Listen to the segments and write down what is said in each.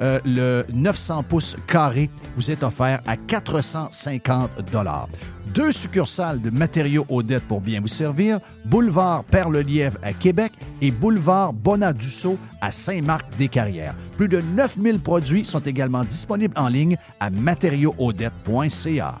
Euh, le 900 pouces carré vous est offert à 450 Deux succursales de matériaux Odette pour bien vous servir, boulevard Perle-Lièvre à Québec et boulevard Bonadusseau à Saint-Marc-des-Carrières. Plus de 9000 produits sont également disponibles en ligne à matériauxaudette.ca.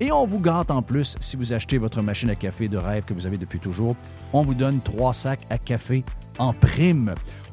Et on vous gâte en plus si vous achetez votre machine à café de rêve que vous avez depuis toujours. On vous donne trois sacs à café en prime.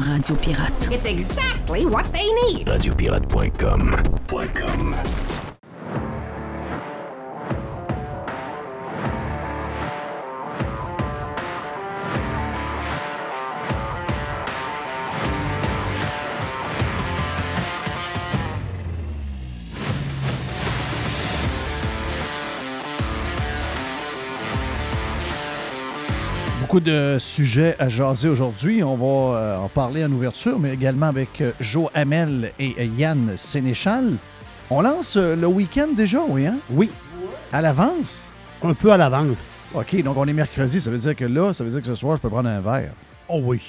Radio Pirate. It's exactly what they need. Radiopirate.com. .com. Beaucoup de sujets à jaser aujourd'hui. On va euh, en parler en ouverture, mais également avec euh, Joe Hamel et euh, Yann Sénéchal. On lance le week-end déjà, oui, hein? Oui. À l'avance? Un peu à l'avance. OK, donc on est mercredi. Ça veut dire que là, ça veut dire que ce soir, je peux prendre un verre. Oh oui.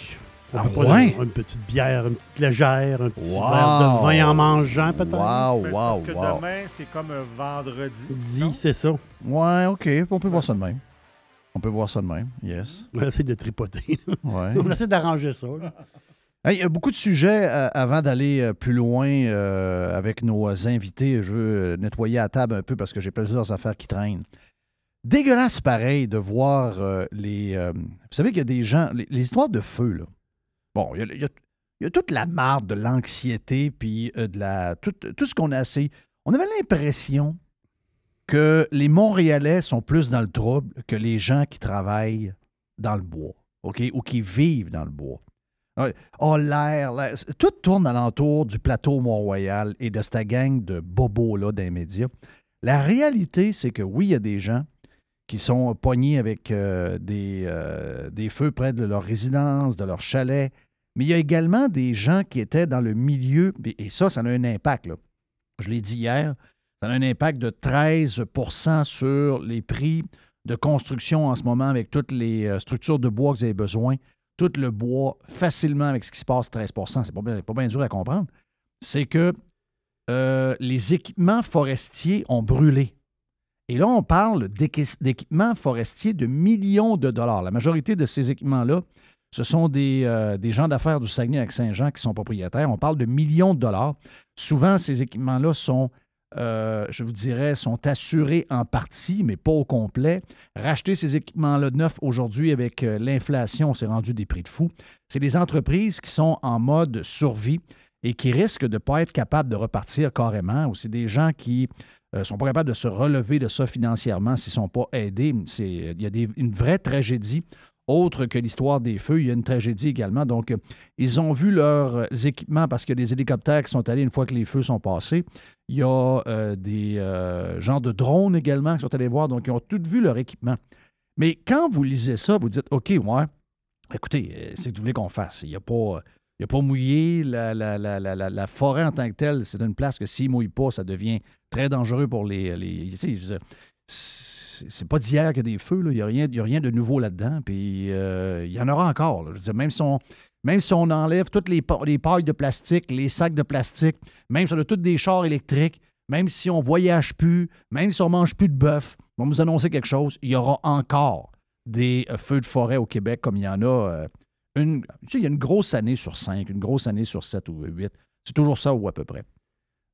Ça Ah peut ouais? Une petite bière, une petite légère, un petit Wow. verre de vin en mangeant peut-être. Wow, Ben, wow, parce que wow. demain, c'est comme un vendredi. Dit, c'est ça. Ouais, OK. On peut voir ça de même. On peut voir ça de même, yes. On va essayer de tripoter. Ouais. On va essayer d'arranger ça. là. Hey, il y a beaucoup de sujets euh, avant d'aller euh, plus loin euh, avec nos invités. Je veux nettoyer la table un peu parce que j'ai plusieurs affaires qui traînent. Dégueulasse pareil de voir euh, les. vous savez qu'il y a des gens. Les, les histoires de feu, là. Bon, il y a, il y a- il y a toute la marde de l'anxiété, puis de la. Tout, tout ce qu'on a assez. On avait l'impression que les Montréalais sont plus dans le trouble que les gens qui travaillent dans le bois, OK, ou qui vivent dans le bois. Ouais. Oh, l'air. Tout tourne alentour du plateau Mont-Royal et de cette gang de bobos là dans les médias. La réalité, c'est que oui, il y a des gens qui sont pognés avec euh, des, euh, des feux près de leur résidence, de leur chalet, mais il y a également des gens qui étaient dans le milieu, et ça, ça a un impact. Je l'ai dit hier, ça a un impact de 13% sur les prix de construction en ce moment avec toutes les euh, structures de bois que vous avez besoin. Tout le bois facilement avec ce qui se passe, 13 C'est pas bien, pas bien dur à comprendre. C'est que euh, les équipements forestiers ont brûlé. Et là, on parle d'équi- d'équipements forestiers de millions de dollars. La majorité de ces équipements-là, ce sont des, euh, des gens d'affaires du Saguenay-Lac-Saint-Jean qui sont propriétaires. On parle de millions de dollars. Souvent, ces équipements-là sont, euh, je vous dirais, sont assurés en partie, mais pas au complet. Racheter ces équipements-là neufs aujourd'hui avec euh, l'inflation, c'est rendu des prix de fou. C'est des entreprises qui sont en mode survie et qui risquent de ne pas être capables de repartir carrément. Ou c'est des gens qui ne sont pas capables de se relever de ça financièrement s'ils ne sont pas aidés. Il y a une vraie tragédie. Autre que l'histoire des feux, il y a une tragédie également. Donc, ils ont vu leurs équipements parce a des hélicoptères qui sont allés une fois que les feux sont passés. Il y a euh, des euh, de drones également qui sont allés voir. Donc, ils ont tous vu leur équipement. Mais quand vous lisez ça, vous dites OK, ouais, écoutez, euh, c'est que vous voulez qu'on fasse. Il n'y a pas. Il a pas mouillé. La- la- la- la forêt en tant que telle, c'est une place que s'il ne mouille pas, ça devient très dangereux pour les. les c'est pas d'hier qu'il y a des feux. Il n'y a, rien- a rien de nouveau là-dedans. Puis euh, il y en aura encore. Je même si on, même si on enlève toutes les, les pailles de plastique, les sacs de plastique, même si on a tous des chars électriques, même si on voyage plus, même si on mange plus de bœuf, on va vous annoncer quelque chose, il y aura encore des euh, feux de forêt au Québec comme il y en a euh, une. Tu sais, il y a une grosse année sur cinq, une grosse année sur sept ou huit. C'est toujours ça ou à peu près.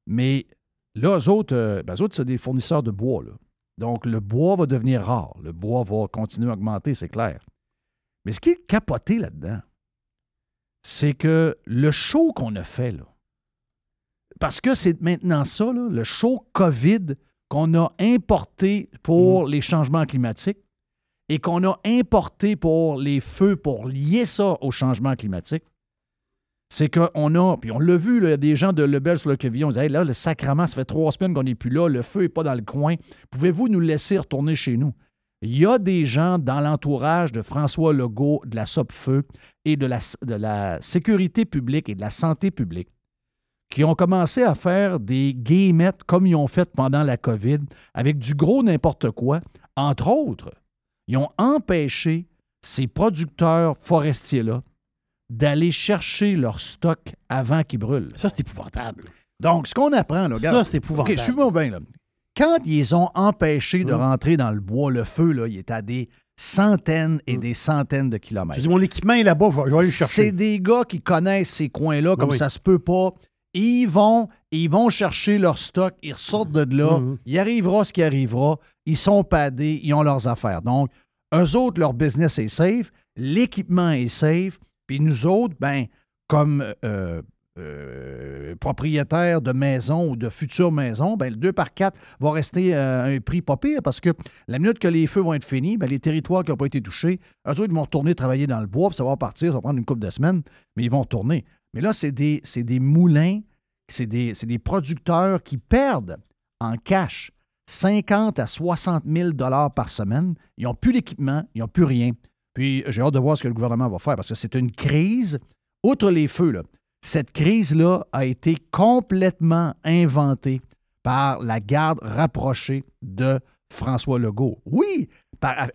Mais là, eux autres, ben, autres, c'est des fournisseurs de bois. Là. Donc, le bois va devenir rare. Le bois va continuer à augmenter, c'est clair. Mais ce qui est capoté là-dedans, c'est que le show qu'on a fait, là, parce que c'est maintenant ça, là, le show COVID qu'on a importé pour les changements climatiques et qu'on a importé pour les feux pour lier ça au changement climatique, c'est qu'on a, puis on l'a vu, des gens de Lebel sur le Quevillon, on dit Hey, là, le sacrement, ça fait trois semaines qu'on n'est plus là, le feu n'est pas dans le coin. Pouvez-vous nous laisser retourner chez nous? Il y a des gens dans l'entourage de François Legault, de la SOPFEU et de la, sécurité publique et de la santé publique qui ont commencé à faire des guillemettes comme ils ont fait pendant la COVID, avec du gros n'importe quoi. Entre autres, ils ont empêché ces producteurs forestiers-là d'aller chercher leur stock avant qu'ils brûlent. Ça, c'est épouvantable. Donc, ce qu'on apprend, là, Ça, regarde, c'est épouvantable. OK, suis-moi bien, là. Quand ils ont empêché de Hum. rentrer dans le bois, le feu, là, il est à des centaines et des centaines de Je kilomètres. dis, mon équipement est là-bas, je vais, je vais aller le C'est chercher. des gars qui connaissent ces coins-là comme Oui, ça se peut pas. Ils vont, ils vont chercher leur stock, ils ressortent de là, Mhm. il arrivera ce qui arrivera, ils sont padés, ils ont leurs affaires. Donc, eux autres, leur business est safe, l'équipement est safe, puis nous autres, ben, comme euh, euh, propriétaires de maisons ou de futures maisons, ben, le 2 par 4 va rester euh, un prix pas pire parce que la minute que les feux vont être finis, ben, les territoires qui n'ont pas été touchés, eux autres, ils vont retourner travailler dans le bois, puis ça va partir, ça va prendre une couple de semaines, mais ils vont retourner. Mais là, c'est des, des moulins, c'est des, des producteurs qui perdent en cash 50 à 60 000 dollars par semaine. Ils n'ont plus d'équipement, ils n'ont plus rien. Puis j'ai hâte de voir ce que le gouvernement va faire parce que c'est une crise. Outre les feux, là, cette crise-là a été complètement inventée par la garde rapprochée de François Legault. Oui,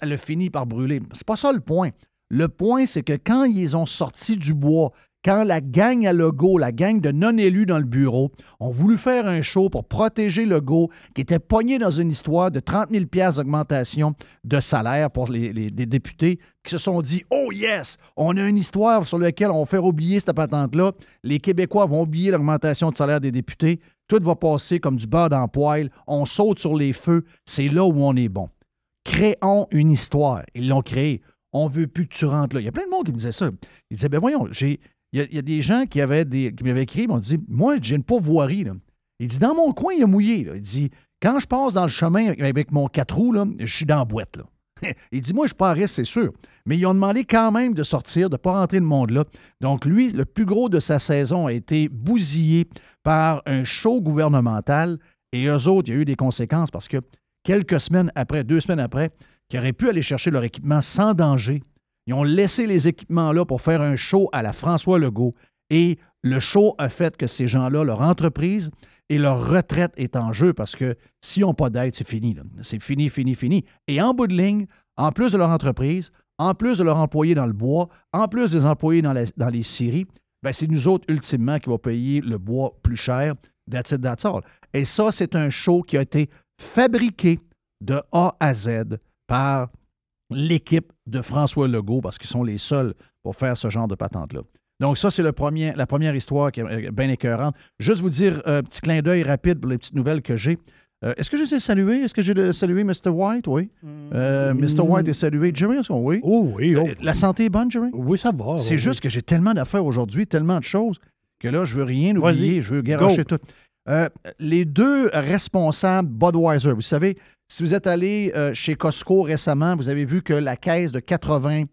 elle a fini par brûler. C'est pas ça le point. Le point, c'est que quand ils ont sorti du bois, quand la gang à Legault, la gang de non-élus dans le bureau, ont voulu faire un show pour protéger Legault, qui était pogné dans une histoire de 30 000 d'augmentation de salaire pour les, députés, qui se sont dit Oh yes, on a une histoire sur laquelle on va faire oublier cette patente-là. Les Québécois vont oublier l'augmentation de salaire des députés. Tout va passer comme du beurre dans le poêle. On saute sur les feux. C'est là où on est bon. Créons une histoire. Ils l'ont créée. On veut plus que tu rentres là. Il y a plein de monde qui disait ça. Ils disaient, ben voyons, j'ai. Il y, a, des gens qui, m'avaient écrit, m'ont dit, moi, j'ai une pourvoirie. Là. Il dit, dans mon coin, il a mouillé. Il dit, Quand je passe dans le chemin avec mon quatre roues, je suis dans la boîte. Là. Il dit, moi, je suis pas à risque, c'est sûr. Mais ils ont demandé quand même de sortir, de ne pas rentrer le monde là. Donc, lui, le plus gros de sa saison a été bousillé par un show gouvernemental. Et eux autres, il y a eu des conséquences parce que quelques semaines après, deux semaines après, qui auraient pu aller chercher leur équipement sans danger, ils ont laissé les équipements là pour faire un show à la François Legault. Et le show a fait que ces gens-là, leur entreprise et leur retraite est en jeu parce que s'ils n'ont pas d'aide, c'est fini. C'est fini, fini, fini. Et en bout de ligne, en plus de leur entreprise, en plus de leurs employés dans le bois, en plus des employés dans les scieries, ben c'est nous autres, ultimement, qui va payer le bois plus cher. That's it, that's all. Et ça, c'est un show qui a été fabriqué de A à Z par l'équipe de François Legault, parce qu'ils sont les seuls pour faire ce genre de patente-là. Donc, ça, c'est la première histoire qui est bien écœurante. Juste vous dire, un petit clin d'œil rapide pour les petites nouvelles que j'ai. Euh, Est-ce que je sais saluer? Est-ce que j'ai salué Mr. White? Oui. Euh, Mr. White est salué. Jerry, est-ce qu'on- oui? Oh oui, oh, Euh, La santé est bonne, Jerry? oui, ça va. C'est oui. juste que j'ai tellement d'affaires aujourd'hui, tellement de choses, que là, je veux rien oublier. Je veux garocher tout. Euh, les deux responsables Budweiser, vous savez, si vous êtes allé euh, chez Costco récemment, vous avez vu que la caisse de 80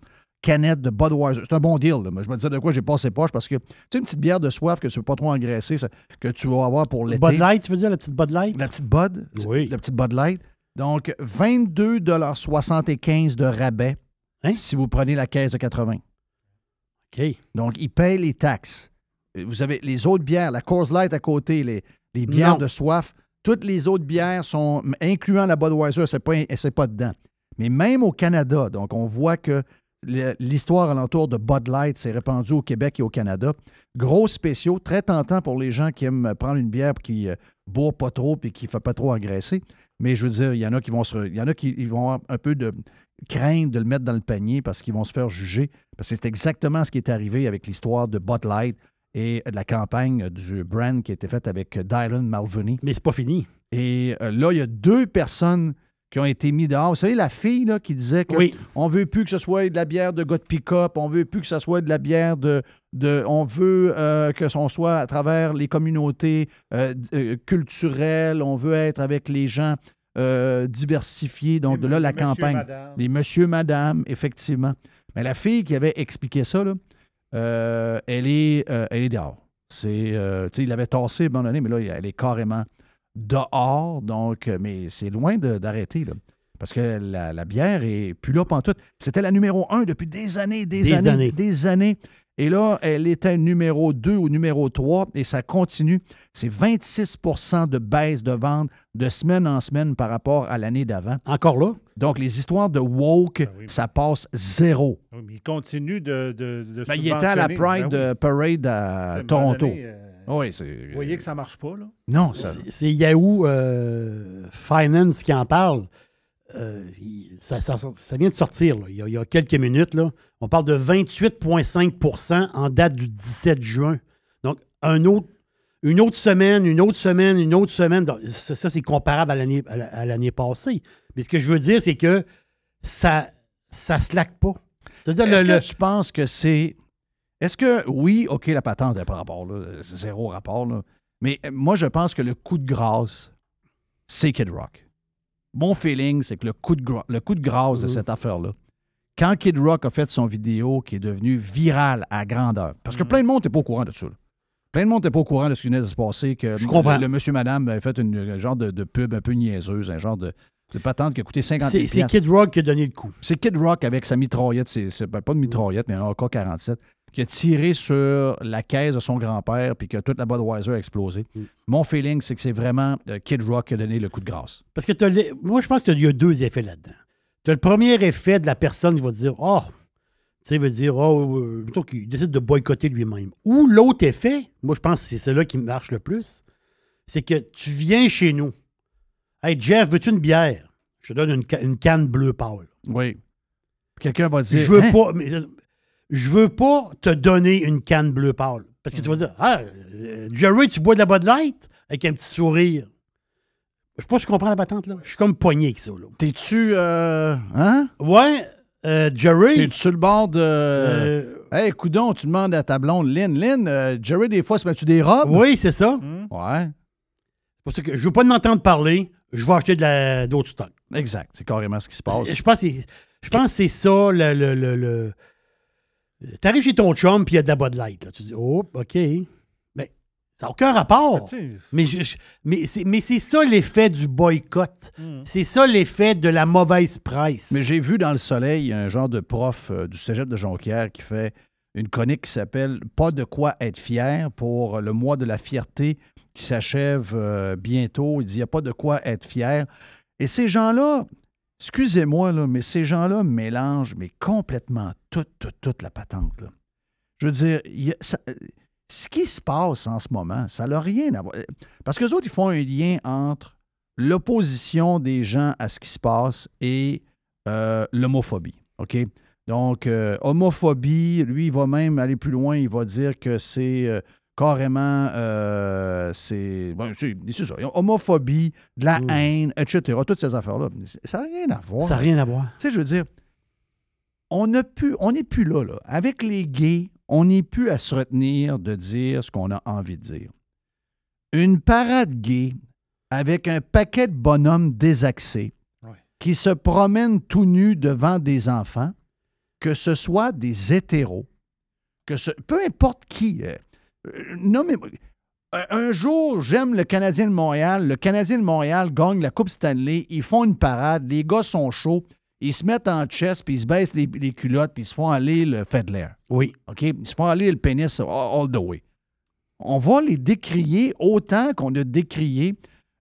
canettes de Budweiser, c'est un bon deal. là. Moi, Je me disais de quoi j'ai passé poche parce que tu sais, une petite bière de soif que tu ne veux pas trop engraisser, ça- que tu vas avoir pour l'été. Bud Light, tu veux dire, la petite Bud Light? La petite Bud, Oui. la petite Bud Light. Donc, 22,75 de rabais Hein? si vous prenez la caisse de 80. OK. Donc, ils payent les taxes. Vous avez les autres bières, la Coors Light à côté, les, les bières Non. de soif. Toutes les autres bières sont, incluant la Budweiser, c'est pas, pas dedans. Mais même au Canada, donc on voit que l'histoire alentour de Bud Light s'est répandue au Québec et au Canada. Gros spéciaux, très tentant pour les gens qui aiment prendre une bière qui ne boit pas trop et qui ne fait pas trop engraisser. Mais je veux dire, il y en a qui vont se, il y en a qui ils vont avoir un peu de crainte de le mettre dans le panier parce qu'ils vont se faire juger. Parce que c'est exactement ce qui est arrivé avec l'histoire de Bud Light et de la campagne du brand qui a été faite avec Dylan Mulvaney. Mais c'est pas fini. Et euh, là, il y a deux personnes qui ont été mises dehors. Vous savez, la fille là, qui disait que Oui. on veut plus que ce soit de la bière de gars de pick-up, on veut plus que ce soit de la bière de... de on veut euh, que on soit à travers les communautés euh, culturelles, on veut être avec les gens euh, diversifiés. Donc, de là, la Monsieur, campagne. madame. Les monsieur, madame, effectivement. Mais la fille qui avait expliqué ça, là, euh, elle, est, euh, elle est dehors. C'est, euh, il l'avait tassé à un moment donné, mais là, elle est carrément dehors. Donc, mais c'est loin d'arrêter, là. Parce que la, la bière est plus là pantoute. C'était la numéro un depuis des années, des, Des années, années. des années. Et là, elle était numéro 2 ou numéro 3 et ça continue. C'est 26% de baisse de vente de semaine en semaine par rapport à l'année d'avant. Encore là? Donc, les histoires de woke, Ben oui. ça passe zéro. Oui, mais il continue de. de, de Ben, il était à la. Pride Ben oui. euh, Parade à Toronto. donné, euh, Oui. Vous voyez que ça marche pas, là? Non, ça. C'est c'est Yahoo euh, Finance qui en parle. Euh, ça, ça- ça vient de sortir là, il, y a, il y a quelques minutes. Là. On parle de 28,5% en date du 17 juin. Donc, un autre, une autre semaine, une autre semaine, une autre semaine. Donc, Ça, ça, c'est comparable à l'année passée. Mais ce que je veux dire, c'est que ça ça slack pas. C'est-à-dire, Est-ce le- que le- tu penses que c'est. Est-ce que, oui, OK, la patente n'a pas rapport, là. C'est zéro rapport, là. Mais moi, je pense que le coup de grâce, c'est Kid Rock. Mon feeling, c'est que le coup de, le coup de grâce de Mhm. cette affaire-là, quand Kid Rock a fait son vidéo qui est devenue virale à grandeur, parce que Mhm. plein de monde n'est pas au courant de ça. là. Plein de monde n'est pas au courant de ce qui venait de se passer, que Je comprends. le, le monsieur, madame avait fait une, un genre de, de pub un peu niaiseuse, un genre de, de patente qui a coûté 50 c'est c'est Kid Rock qui a donné le coup. c'est Kid Rock avec sa mitraillette, c'est, c'est- ben, pas de mitraillette, mais un AK-47, qui a tiré sur la caisse de son grand-père puis que toute la Budweiser a explosé. Mm. Mon feeling, c'est que c'est vraiment euh, Kid Rock qui a donné le coup de grâce. Parce que les- moi, je pense qu'il y a deux effets là-dedans. Tu as le premier effet de la personne qui va dire Oh, tu sais, veut dire Oh, euh, plutôt qu'il décide de boycotter lui-même. Ou l'autre effet, moi, je pense que c'est celui-là qui marche le plus, c'est que tu viens chez nous. Hey, Jeff, veux-tu une bière Je te donne une, ca- une canne bleue pâle. Oui. Quelqu'un va dire. Je veux Hein? pas. mais, je veux pas te donner une canne bleue pâle. Parce que tu vas dire Ah, euh, Jerry, tu bois de la Bud Light avec un petit sourire. Je sais pas si tu comprends la patente, là. Je suis comme poigné avec ça, là. T'es-tu. euh, hein? Ouais, euh, Jerry. T'es-tu sur le bord de. euh, Hey, coudon, tu demandes à ta blonde, Lynn. Lynn, euh, Jerry, des fois, se met-tu des robes? oui, c'est ça. Hum? Ouais. C'est pour ça que je veux pas m'entendre parler, je vais acheter de la- d'autres stocks. Exact. C'est carrément ce qui se passe. Je pense que c'est- je pense que c'est ça le. le, le, le- T'arrives chez ton chum puis il y a de la Bud Light. là. Tu dis, oh, OK. Mais ça n'a aucun rapport. Mais, je- je- mais c'est mais c'est ça l'effet du boycott. C'est ça l'effet de la mauvaise presse. Mais j'ai vu dans le soleil un genre de prof euh, du cégep de Jonquière qui fait une chronique qui s'appelle Pas de quoi être fier pour le mois de la fierté qui s'achève euh, bientôt. Il dit Il n'y a pas de quoi être fier. Et ces gens-là, excusez-moi, mais ces gens-là mélangent complètement toute, toute, toute la patente. Je veux dire, euh, ce qui se passe en ce moment, ça n'a rien à voir. Parce que autres, ils font un lien entre l'opposition des gens à ce qui se passe et euh, l'homophobie. OK? Donc, euh, homophobie, lui, il va même aller plus loin. Il va dire que c'est euh, carrément. euh, c'est. bon, ça. Homophobie, de la Mm. haine, etc. Toutes ces affaires-là. Ça n'a rien à voir. ça n'a rien à voir. Tu sais, je veux dire, on n'a plus, on n'est plus là, là. Avec les gays, on n'est plus à se retenir de dire ce qu'on a envie de dire. Une parade gay avec un paquet de bonhommes désaxés Ouais. qui se promènent tout nus devant des enfants, que ce soit des hétéros, que ce, peu importe qui. Euh, euh, nommez- un- un jour, j'aime le Canadien de Montréal. Le Canadien de Montréal gagne la Coupe Stanley. Ils font une parade. Les gars sont chauds. Ils se mettent en chest, puis ils se baissent les, les culottes, puis ils se font aller le Fedler. Oui. OK? Ils se font aller le pénis all, all the way. On va les décrier autant qu'on a décrié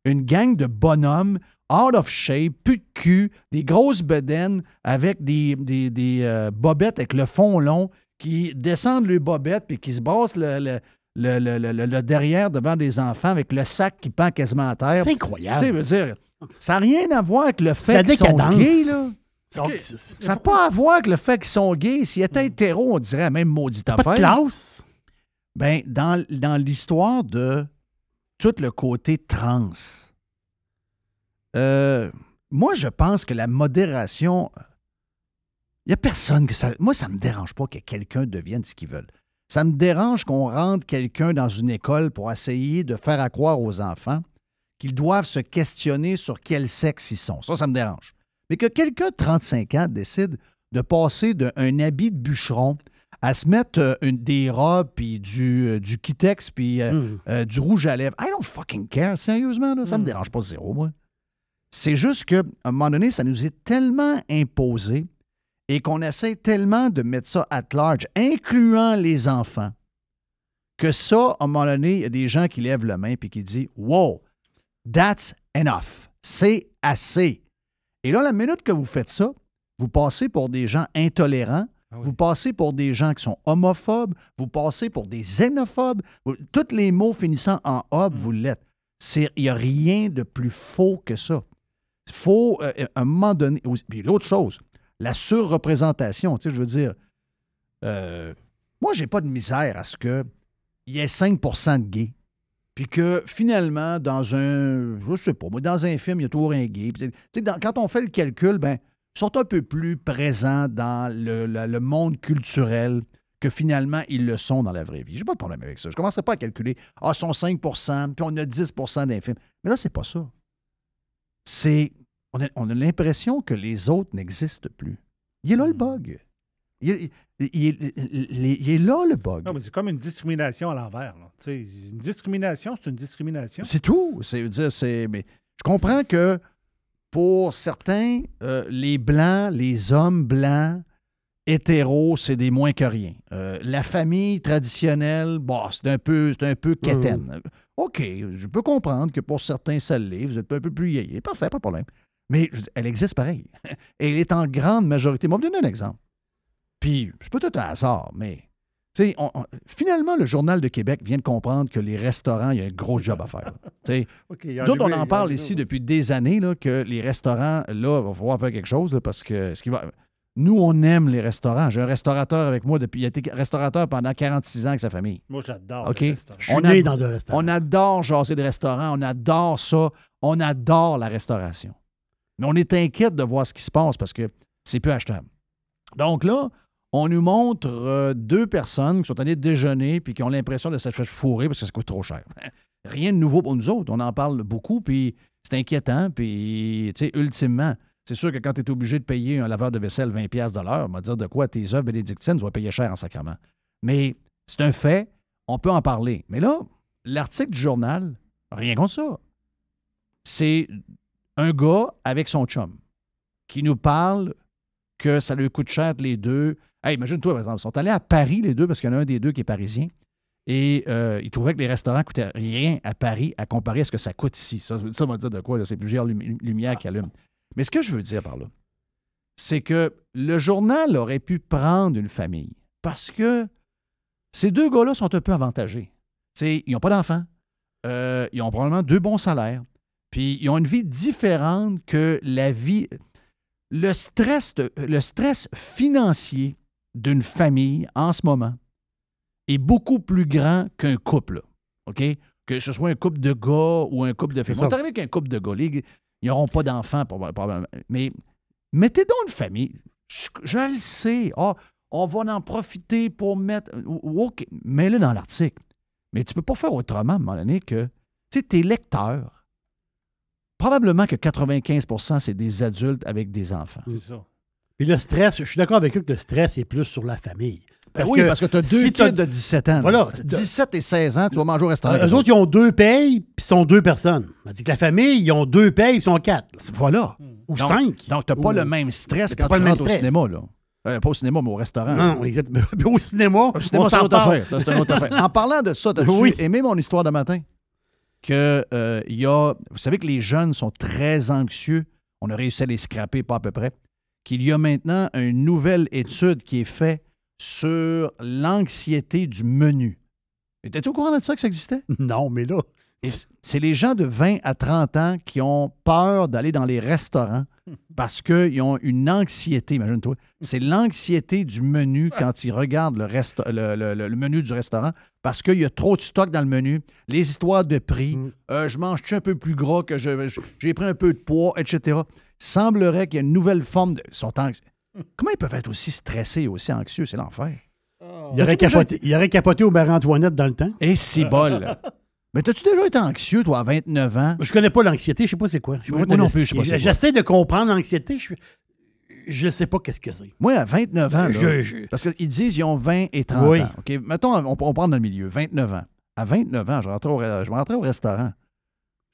une gang de bonhommes out of shape, plus de cul, des grosses bedaines avec des, des, des, euh, bobettes avec le fond long qui descendent le bobette puis qui se brassent le, le, le- le- le- derrière devant des enfants avec le sac qui pend quasiment à terre. C'est Tu sais, incroyable. je veux dire, ça n'a rien à voir avec le fait qu'ils sont gays, là. Ça n'a pas à voir avec le fait qu'ils sont gays. S'ils étaient hétéros, on dirait la même maudite Pas de affaire. classe. Ben, dans, dans l'histoire de tout le côté trans, euh, moi, je pense que la modération, il n'y a personne que ça. Moi, ça ne me dérange pas que quelqu'un devienne ce qu'il veut. Ça me dérange qu'on rentre quelqu'un dans une école pour essayer de faire à croire aux enfants qu'ils doivent se questionner sur quel sexe ils sont. Ça, ça me dérange. Mais que quelqu'un de 35 ans décide de passer d'un habit de bûcheron à se mettre euh, une- des robes, puis du, euh, du Kitex, puis euh, euh, du rouge à lèvres. I don't fucking care, sérieusement. Là, ça me Mm. dérange pas zéro, moi. C'est juste qu'à un moment donné, ça nous est tellement imposé et qu'on essaie tellement de mettre ça at large, incluant les enfants, que ça, à un moment donné, il y a des gens qui lèvent la main et qui disent Wow, that's enough. C'est assez. Et là, la minute que vous faites ça, vous passez pour des gens intolérants, Ah oui. vous passez pour des gens qui sont homophobes, vous passez pour des xénophobes. Vous- Tous les mots finissant en hob, vous l'êtes. Il n'y a rien de plus faux que ça. Il faut, euh, à un moment donné. Puis l'autre chose, la surreprésentation. Tu sais, je veux dire, euh, moi, j'ai pas de misère à ce qu'il y ait 5% de gays. Puis que finalement, dans un, je sais pas, moi, dans un film, il y a toujours un gay. Quand on fait le calcul, ben, ils sont un peu plus présents dans le, monde culturel que finalement ils le sont dans la vraie vie. J'ai pas de problème avec ça. Je commencerai pas à calculer, ah, ils sont 5% puis on a 10% d'un film. Mais là, c'est pas ça. C'est, on a, on a l'impression que les autres n'existent plus. Il est là le bug. Il est, il- il- il- il est là le bug. Non, mais c'est comme une discrimination à l'envers. Une discrimination, c'est une discrimination. C'est tout. C'est dire, c'est. Mais je comprends que pour certains, euh, les blancs, les hommes blancs, hétéros, c'est des moins que rien. Euh, la famille traditionnelle, bon, c'est un peu, c'est un peu quétaine. OK, je peux comprendre que pour certains, ça l'est. Vous êtes un peu plus yéyé. Parfait, pas de problème. Mais elle existe pareil. Et elle est en grande majorité. Moi, je vais vous donner un exemple. Puis, c'est peut-être un hasard, mais on- on- finalement, le Journal de Québec vient de comprendre que les restaurants, il y a un gros job à faire. Tu sais, OK, il y a nous autres, on en parle ici depuis des années, là, que les restaurants, là, il va falloir faire quelque chose, là, parce que ce qui va. Nous, on aime les restaurants. J'ai un restaurateur avec moi depuis. Il a été restaurateur pendant 46 ans avec sa famille. Moi, j'adore. OK? le restaurant. Je suis On né a- dans un restaurant. On adore jaser de restaurants, on adore ça, on adore la restauration. Mais on est inquiète de voir ce qui se passe parce que c'est peu achetable. Donc là, on nous montre euh, deux personnes qui sont allées déjeuner puis qui ont l'impression de se faire fourrer parce que ça coûte trop cher. rien de nouveau pour nous autres. On en parle beaucoup, puis c'est inquiétant. Puis, tu sais, ultimement, c'est sûr que quand tu es obligé de payer un laveur de vaisselle 20$ de l'heure, on va dire de quoi tes œuvres bénédictines, vas payer cher en sacrement. Mais c'est un fait, on peut en parler. Mais là, l'article du journal, rien contre ça. C'est un gars avec son chum qui nous parle que ça lui coûte cher les deux. Imagine-toi, par exemple, ils sont allés à Paris, les deux, parce qu'il y en a un des deux qui est parisien. Et euh, ils trouvaient que les restaurants coûtaient rien à Paris à comparer à ce que ça coûte ici. Ça, va dire de quoi? C'est plusieurs lumi- lumières qui allument. Mais ce que je veux dire par là, c'est que le journal aurait pu prendre une famille parce que ces deux gars-là sont un peu avantagés. Ils n'ont pas d'enfants. Euh, ils ont probablement deux bons salaires. Puis ils ont une vie différente que la vie. Le stress, le stress financier d'une famille en ce moment est beaucoup plus grand qu'un couple. OK? Que ce soit un couple de gars ou un couple de filles. On arrivé avec un couple de gars. Les- ils n'auront pas d'enfants, proba- probablement. Mais mettez donc une famille. Je, je le sais. Ah, on va en profiter pour mettre. OK, mets-le dans l'article. Mais tu ne peux pas faire autrement à un moment donné que, tu sais, tes lecteurs, probablement que 95% c'est des adultes avec des enfants. C'est ça. Puis le stress, je suis d'accord avec eux que le stress est plus sur la famille. Ben oui, parce que tu as deux si de 17 ans. Voilà, là. c'est- 17 et 16 ans, tu vas manger au restaurant. Euh, eux autres, ils ont deux payes, puis ils sont deux personnes. Tandis que la famille, ils ont deux payes, puis ils sont quatre. Voilà. Ou Donc- cinq. Donc, tu n'as pas Ou- le même stress quand pas tu le même rentres au cinéma. Là. Euh, pas au cinéma, mais au restaurant. Non, exactement. Au cinéma, Au cinéma, c'est une autre affaire. Ça, c'est une autre affaire. En parlant de ça, as-tu Oui. aimé mon histoire de matin? Que euh, y a. Vous savez que les jeunes sont très anxieux. On a réussi à les scraper, pas à peu près. Qu'il y a maintenant une nouvelle étude qui est faite sur l'anxiété du menu. Étais-tu au courant de ça que ça existait? Non, mais là, c'est les gens de 20 à 30 ans qui ont peur d'aller dans les restaurants parce qu'ils ont une anxiété, imagine-toi. C'est l'anxiété du menu quand ils regardent le, resta- le, le- le- le menu du restaurant parce qu'il y a trop de stock dans le menu, les histoires de prix, Mm. euh, je mange-tu un peu plus gras que je, je- j'ai pris un peu de poids, etc. Semblerait qu'il y a une nouvelle forme de. Comment ils peuvent être aussi stressés et aussi anxieux? C'est l'enfer. il aurait, déjà capoté, il aurait capoté au Marie-Antoinette dans le temps. Et c'est bol. Mais t'as-tu déjà été anxieux, toi, à 29 ans? Je connais pas l'anxiété, je sais pas c'est quoi. Je sais pas Moi non plus, je sais pas l'expliquer. c'est quoi. J'essaie de comprendre l'anxiété, je je sais pas qu'est-ce que c'est. Moi, à 29 ans, là, Je- je- parce qu'ils disent qu'ils ont 20 et 30 Oui. ans. OK? Mettons, on, on prend dans le milieu, 29 ans. À 29 ans, je rentrais au, je rentrais au restaurant.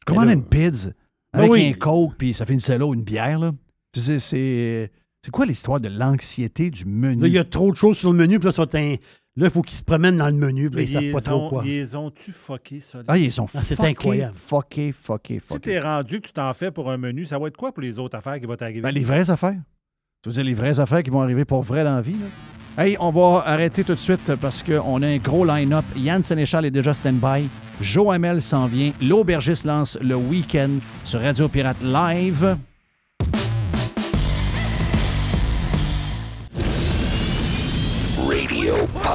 Je commandais là- une pizza avec oui. un coke, puis ça finissait là, ou une bière. Là. C'est, c'est, c'est quoi l'histoire de l'anxiété du menu? Là, il y a trop de choses sur le menu, puis là, un- là, il faut qu'ils se promènent dans le menu, puis ils savent pas trop quoi. Ils ont-tu fucké ça? là? Ah, ils sont Ah, c'est incroyable. Fuckés, fuckés, Si fuckés. t'es rendu que tu t'en fais pour un menu, ça va être quoi pour les autres affaires qui vont t'arriver? Ben, les vraies affaires. Tu veux dire les vraies affaires qui vont arriver pour vrai dans la vie? là? Hey, on va arrêter tout de suite parce qu'on a un gros line-up. Yann Sénéchal est déjà stand-by. Joe Hamel s'en vient. L'aubergiste lance le week-end sur Radio Pirate Live.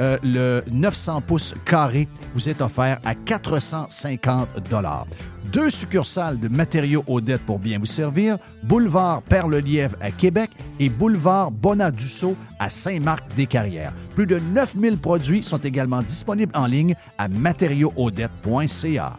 euh, le 900 pouces carré, vous est offert à 450 Deux succursales de matériaux Odette pour bien vous servir. Boulevard Perle-Lièvre à Québec et Boulevard Bonadusseau à Saint-Marc-des-Carrières. Plus de 9000 produits sont également disponibles en ligne à matériauxaudette.ca.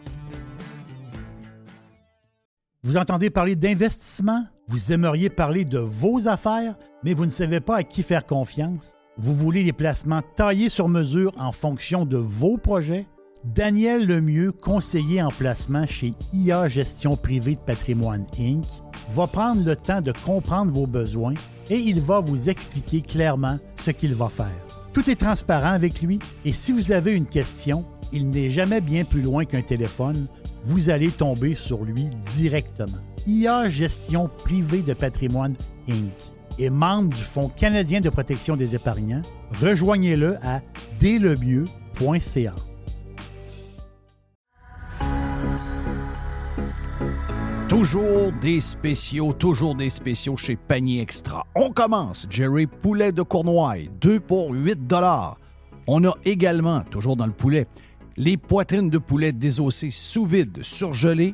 Vous entendez parler d'investissement? Vous aimeriez parler de vos affaires, mais vous ne savez pas à qui faire confiance? Vous voulez les placements taillés sur mesure en fonction de vos projets? Daniel Lemieux, conseiller en placement chez IA Gestion Privée de Patrimoine Inc., va prendre le temps de comprendre vos besoins et il va vous expliquer clairement ce qu'il va faire. Tout est transparent avec lui et si vous avez une question, il n'est jamais bien plus loin qu'un téléphone, vous allez tomber sur lui directement. IA Gestion Privée de Patrimoine Inc. est membre du Fonds canadien de protection des épargnants. Rejoignez-le à délemieux.ca. Toujours des spéciaux, toujours des spéciaux chez Panier Extra. On commence, Jerry Poulet de Cournoye, 2 pour 8 On a également, toujours dans le poulet, les poitrines de poulet désossées sous vide, surgelées,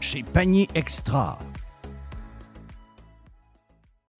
chez Panier Extra.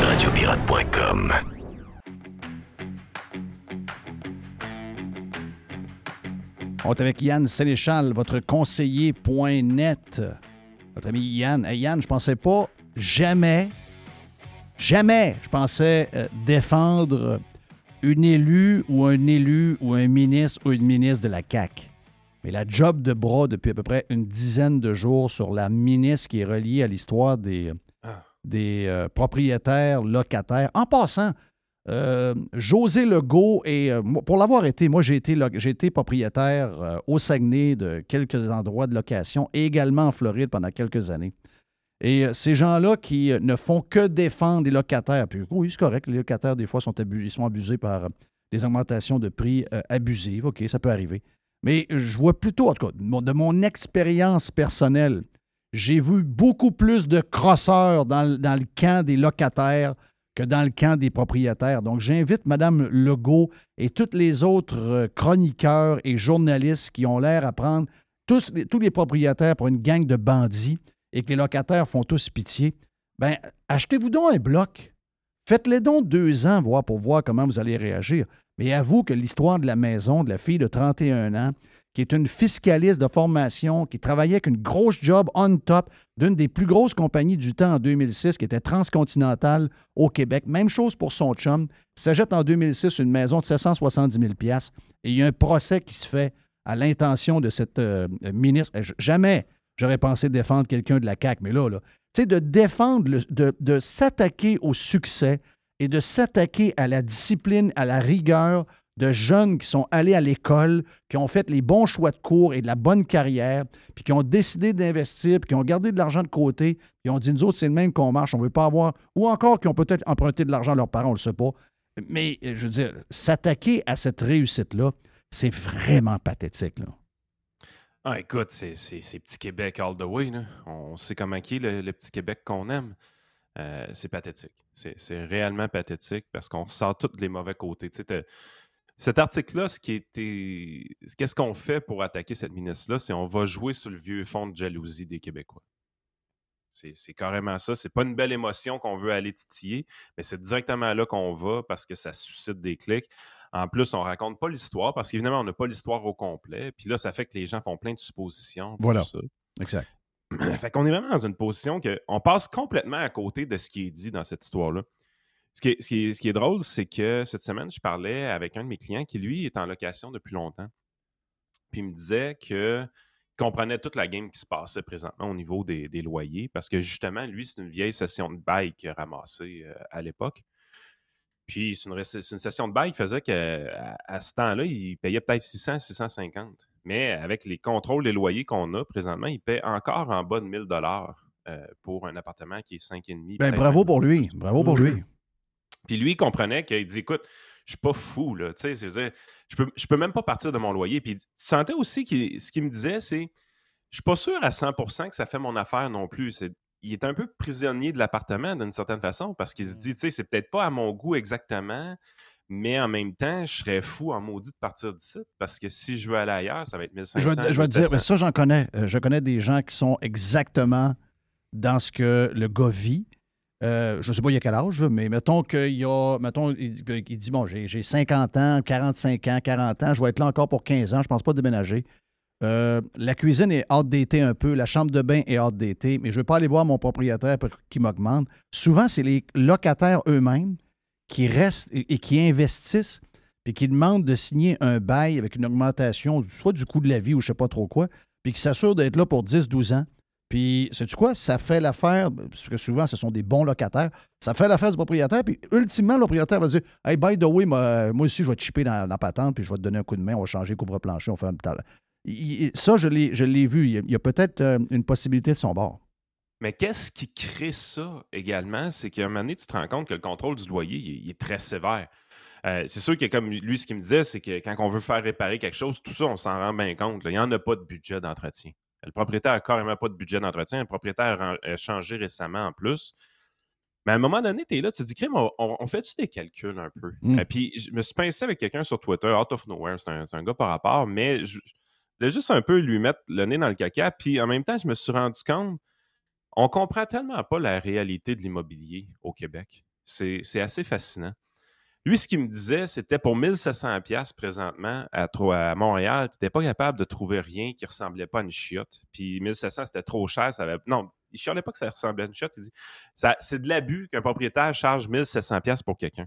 Radiopirate.com. On est avec Yann Sénéchal, votre conseiller.net. Votre ami Yann. Hey, Yann, je pensais pas jamais, jamais, je pensais euh, défendre une élue ou un élu ou un ministre ou une ministre de la CAQ. Mais la job de bras depuis à peu près une dizaine de jours sur la ministre qui est reliée à l'histoire des, des euh, propriétaires locataires. En passant, euh, José Legault, et euh, pour l'avoir été, moi j'ai été, propriétaire au Saguenay de quelques endroits de location également en Floride pendant quelques années. Et ces gens-là qui ne font que défendre les locataires, puis oui, c'est correct, les locataires, des fois, sont, sont abusés par des augmentations de prix abusives. OK, ça peut arriver. Mais je vois plutôt, en tout cas, de mon expérience personnelle, j'ai vu beaucoup plus de crosseurs dans, le- camp des locataires que dans le camp des propriétaires. Donc, j'invite Mme Legault et tous les autres euh, chroniqueurs et journalistes qui ont l'air à prendre tous les, propriétaires pour une gang de bandits et que les locataires font tous pitié. Ben, achetez-vous donc un bloc. Faites-les donc deux ans, pour voir comment vous allez réagir. Mais avoue que l'histoire de la maison de la fille de 31 ans, qui est une fiscaliste de formation, qui travaillait avec une grosse job on top d'une des plus grosses compagnies du temps en 2006, qui était transcontinentale au Québec. Même chose pour son chum. S'achète en 2006 une maison de 770 000 et il y a un procès qui se fait à l'intention de cette euh, ministre. Jamais j'aurais pensé défendre quelqu'un de la CAQ, mais là, là sais, de défendre, de, de s'attaquer au succès et de s'attaquer à la discipline, à la rigueur de jeunes qui sont allés à l'école, qui ont fait les bons choix de cours et de la bonne carrière, puis qui ont décidé d'investir, puis qui ont gardé de l'argent de côté, puis ont dit, nous autres, c'est le même qu'on marche, on ne veut pas avoir, ou encore qui ont peut-être emprunté de l'argent à leurs parents, on ne le sait pas. Mais, euh, je veux dire, s'attaquer à cette réussite-là, c'est vraiment pathétique. Là. Ah, écoute, c'est Petit Québec all the way. là. On sait comment qui est le, Petit Québec qu'on aime. Euh, c'est pathétique. C'est réellement pathétique parce qu'on sent tous les mauvais côtés. Tu sais, cet article-là, ce qui était. Qu'est-ce qu'on fait pour attaquer cette ministre-là? C'est on va jouer sur le vieux fond de jalousie des Québécois. C'est c'est carrément ça. C'est pas une belle émotion qu'on veut aller titiller, mais c'est directement là qu'on va parce que ça suscite des clics. En plus, on raconte pas l'histoire parce qu'évidemment, on n'a pas l'histoire au complet. Puis là, ça fait que les gens font plein de suppositions. Voilà. ça. Exact. fait qu'on est vraiment dans une position qu'on passe complètement à côté de ce qui est dit dans cette histoire-là. Ce qui est, ce qui est- ce qui est drôle, c'est que cette semaine, je parlais avec un de mes clients qui, lui, est en location depuis longtemps. Puis il me disait que comprenait toute la game qui se passait présentement au niveau des, des loyers parce que justement, lui, c'est une vieille session de bail qu'il a ramassée euh, à l'époque. Puis c'est une, session de bail qui faisait qu'à à ce temps-là, il payait peut-être 600, 650. Mais avec les contrôles des loyers qu'on a présentement, il paie encore en bas de 1000 dollars pour un appartement qui est 5,5. Ben, bravo pour lui. Bravo pour lui. Puis lui, il comprenait qu'il dit écoute, je suis pas fou, là. Tu sais, je peux, je peux même pas partir de mon loyer. Puis tu sentais aussi que ce qu'il me disait, c'est je suis pas sûr à 100% que ça fait mon affaire non plus. C'est- il est un peu prisonnier de l'appartement d'une certaine façon parce qu'il se dit, tu sais, c'est peut-être pas à mon goût exactement, mais en même temps, je serais fou en maudit de partir d'ici parce que si je veux aller ailleurs, ça va être 1500. Je vais, je vais te dire, 1700. mais ça, j'en connais. Euh, je connais des gens qui sont exactement dans ce que le gars vit. Euh, je ne sais pas il y a quel âge, mais mettons qu'il a. Mettons, il, dit Bon, j'ai j'ai 50 ans, 45 ans, 40 ans, je vais être là encore pour 15 ans, je ne pense pas déménager. Euh, la cuisine est outdatée un peu, la chambre de bain est outdatée, mais je ne veux pas aller voir mon propriétaire pour qu'il m'augmente. Souvent, c'est les locataires eux-mêmes qui restent et, et qui investissent puis qui demandent de signer un bail avec une augmentation, soit du coût de la vie ou je ne sais pas trop quoi, puis qui s'assurent d'être là pour 10-12 ans. Puis, sais-tu quoi? Ça fait l'affaire, parce que souvent, ce sont des bons locataires, ça fait l'affaire du propriétaire, puis ultimement, le propriétaire va dire Hey, by the way, moi, moi aussi, je vais te chipper dans, la patente, puis je vais te donner un coup de main, on va changer couvre-plancher, on faire un. Il- Ça, je l'ai vu. Il y a, peut-être euh, une possibilité de son bord. Mais qu'est-ce qui crée ça également? C'est qu'à un moment donné, tu te rends compte que le contrôle du loyer, il est, il est très sévère. Euh, c'est sûr que, comme lui, ce qu'il me disait, c'est que quand on veut faire réparer quelque chose, tout ça, on s'en rend bien compte. là. Il n'y en a pas de budget d'entretien. Le propriétaire n'a carrément pas de budget d'entretien. Le propriétaire a, changé récemment en plus. Mais à un moment donné, tu es là, tu te dis, Crime, on, fait-tu des calculs un peu? Mm. Euh, puis je me suis pincé avec quelqu'un sur Twitter, out of nowhere, c'est un, gars par rapport, mais je, voulais juste un peu lui mettre le nez dans le caca. Puis en même temps, je me suis rendu compte on comprend tellement pas la réalité de l'immobilier au Québec. C'est assez fascinant. Lui, ce qu'il me disait, c'était pour 1700 pièces présentement à, Montréal, tu n'étais pas capable de trouver rien qui ressemblait pas à une chiotte. Puis 1700, c'était trop cher. Ça. Non, il chialait pas que ça ressemblait à une chiotte. Il dit, c'est de l'abus qu'un propriétaire charge 1700 pièces pour quelqu'un.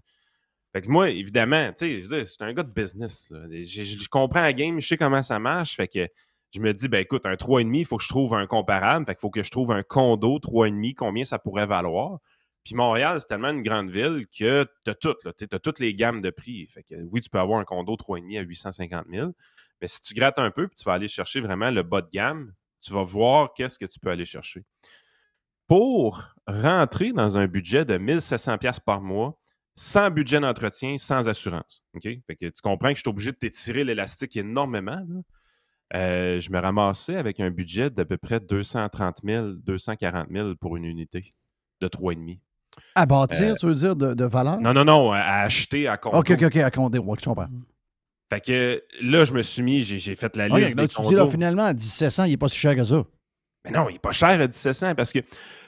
Fait que moi, évidemment, tu sais, c'est un gars de business. Je, comprends la game, je sais comment ça marche. Fait que je me dis, ben écoute, un 3,5, il faut que je trouve un comparable. Fait faut que je trouve un condo 3,5, combien ça pourrait valoir? Puis Montréal, c'est tellement une grande ville que tu as tout, tu as toutes les gammes de prix. Fait que oui, tu peux avoir un condo 3,5 à 850 000. Mais si tu grattes un peu, puis tu vas aller chercher vraiment le bas de gamme, tu vas voir qu'est-ce que tu peux aller chercher. Pour rentrer dans un budget de 1700 pièces par mois, sans budget d'entretien, sans assurance. Fait que tu comprends que je suis obligé de t'étirer l'élastique énormément. Euh, je me ramassais avec un budget d'à peu près 230 000, 240 000 pour une unité de 3,5. À bâtir, Euh, tu veux dire, de, de valeur? Non, non, non, à acheter à compte. OK, OK, OK, à compter. Ouais, je comprends. Fait que là, je me suis mis, j'ai fait la liste là, des tu dis, là, finalement, à 1700, il n'est pas si cher que ça. Mais non, il n'est pas cher à 1700 parce que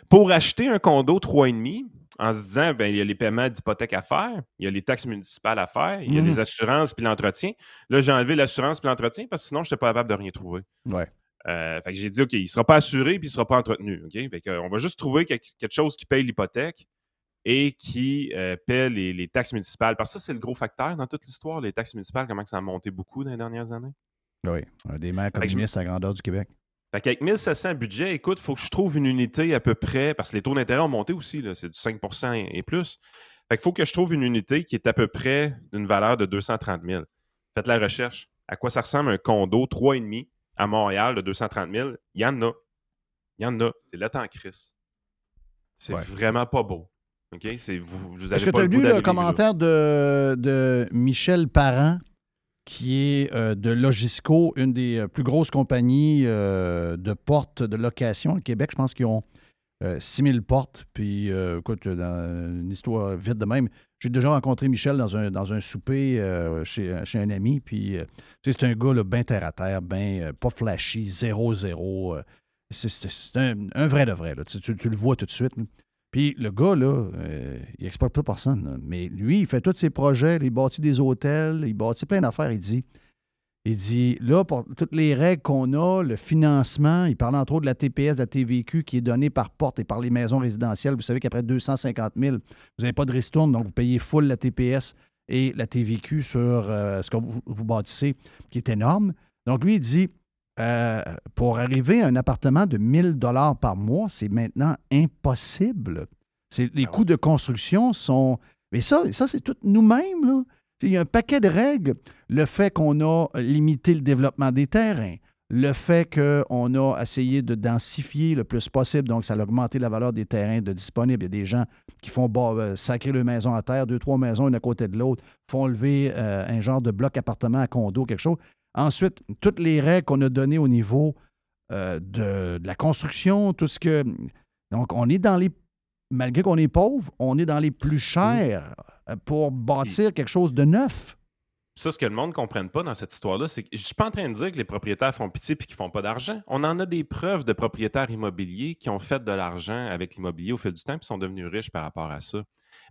pour acheter un condo 3,5, en se disant, ben, il y a les paiements d'hypothèque à faire, il y a les taxes municipales à faire, il y a Mhm. les assurances puis l'entretien. Là, j'ai enlevé l'assurance puis l'entretien parce que sinon, je n'étais pas capable de rien trouver. Ouais. Euh, fait que j'ai dit, OK, il ne sera pas assuré puis il ne sera pas entretenu. OK? Fait que, euh, on va juste trouver quelque, quelque chose qui paye l'hypothèque et qui euh, paie les, les taxes municipales. Parce que ça, c'est le gros facteur dans toute l'histoire, les taxes municipales, comment ça a monté beaucoup dans les dernières années. Oui, un des maires que je- communistes à grandeur du Québec. Fait qu'avec 1700 budget, écoute, il faut que je trouve une unité à peu près, parce que les taux d'intérêt ont monté aussi, c'est du 5 et et plus. Fait qu'il faut que je trouve une unité qui est à peu près d'une valeur de 230 000. Faites la recherche. À quoi ça ressemble un condo 3,5 à Montréal de 230 000? Il y en a. Il y en a. C'est là en crise. C'est Ouais. vraiment pas beau. OK? C'est, vous, vous Est-ce que tu as lu le commentaire de, de Michel Parent, qui est euh, de Logisco, une des euh, plus grosses compagnies euh, de portes de location au Québec? Je pense qu'ils ont euh, 6000 portes. Puis, euh, écoute, dans une histoire vite de même, j'ai déjà rencontré Michel dans un, dans un souper euh, chez, chez un ami. Puis, euh, c'est un gars bien terre à terre, bien pas flashy, zéro, zéro. euh, C'est c'est- c'est un, un vrai de vrai. là. Tu, tu- tu le vois tout de suite. Puis le gars, là, euh, il exploite pas personne. Mais lui, il fait tous ses projets. Il bâtit des hôtels, il bâtit plein d'affaires. Il dit, il dit, là, pour toutes les règles qu'on a, le financement, il parle entre autres de la TPS, de la TVQ qui est donnée par porte et par les maisons résidentielles. Vous savez qu'après 250 000, vous n'avez pas de ristourne, donc vous payez full la TPS et la TVQ sur euh, ce que vous, vous bâtissez, qui est énorme. Donc lui, il dit, euh, pour arriver à un appartement de 1000 dollars par mois, c'est maintenant impossible. Les coûts de construction sont... Mais ça, ça c'est tout nous-mêmes. Il y a un paquet de règles. Le fait qu'on a limité le développement des terrains, le fait qu'on a essayé de densifier le plus possible, donc ça a augmenté la valeur des terrains de disponibles. Il y a des gens qui font bah, sacrer leur maison à terre, deux, trois maisons une à côté de l'autre, font lever euh, un genre de bloc appartement à condo, quelque chose. Ensuite, toutes les règles qu'on a données au niveau euh, de, de la construction, tout ce que. Donc, on est dans les. Malgré qu'on est pauvre, on est dans les plus chers euh, pour bâtir quelque chose de neuf. Ça, ce que le monde ne comprenne pas dans cette histoire-là, c'est que je suis pas en train de dire que les propriétaires font pitié et qu'ils font pas d'argent. On en a des preuves de propriétaires immobiliers qui ont fait de l'argent avec l'immobilier au fil du temps et sont devenus riches par rapport à ça.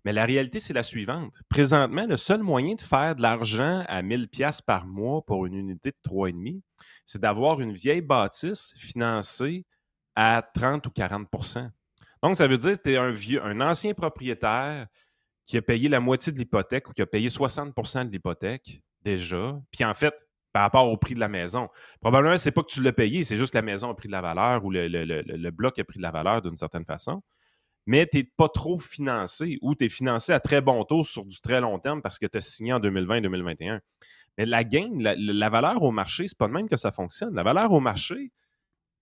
Mais la réalité, c'est la suivante. Présentement, le seul moyen de faire de l'argent à 1000 pièces par mois pour une unité de 3,5, c'est d'avoir une vieille bâtisse financée à 30 ou 40% Donc, ça veut dire que tu es un vieux, un ancien propriétaire qui a payé la moitié de l'hypothèque ou qui a payé 60% de l'hypothèque déjà. Puis en fait, par rapport au prix de la maison, probablement, c'est pas que tu l'as payé, c'est juste que la maison a pris de la valeur ou le, le- bloc a pris de la valeur d'une certaine façon. Mais tu n'es pas trop financé ou tu es financé à très bon taux sur du très long terme parce que tu as signé en 2020-2021. Mais la gain, la, la valeur au marché, c'est pas de même que ça fonctionne. La valeur au marché,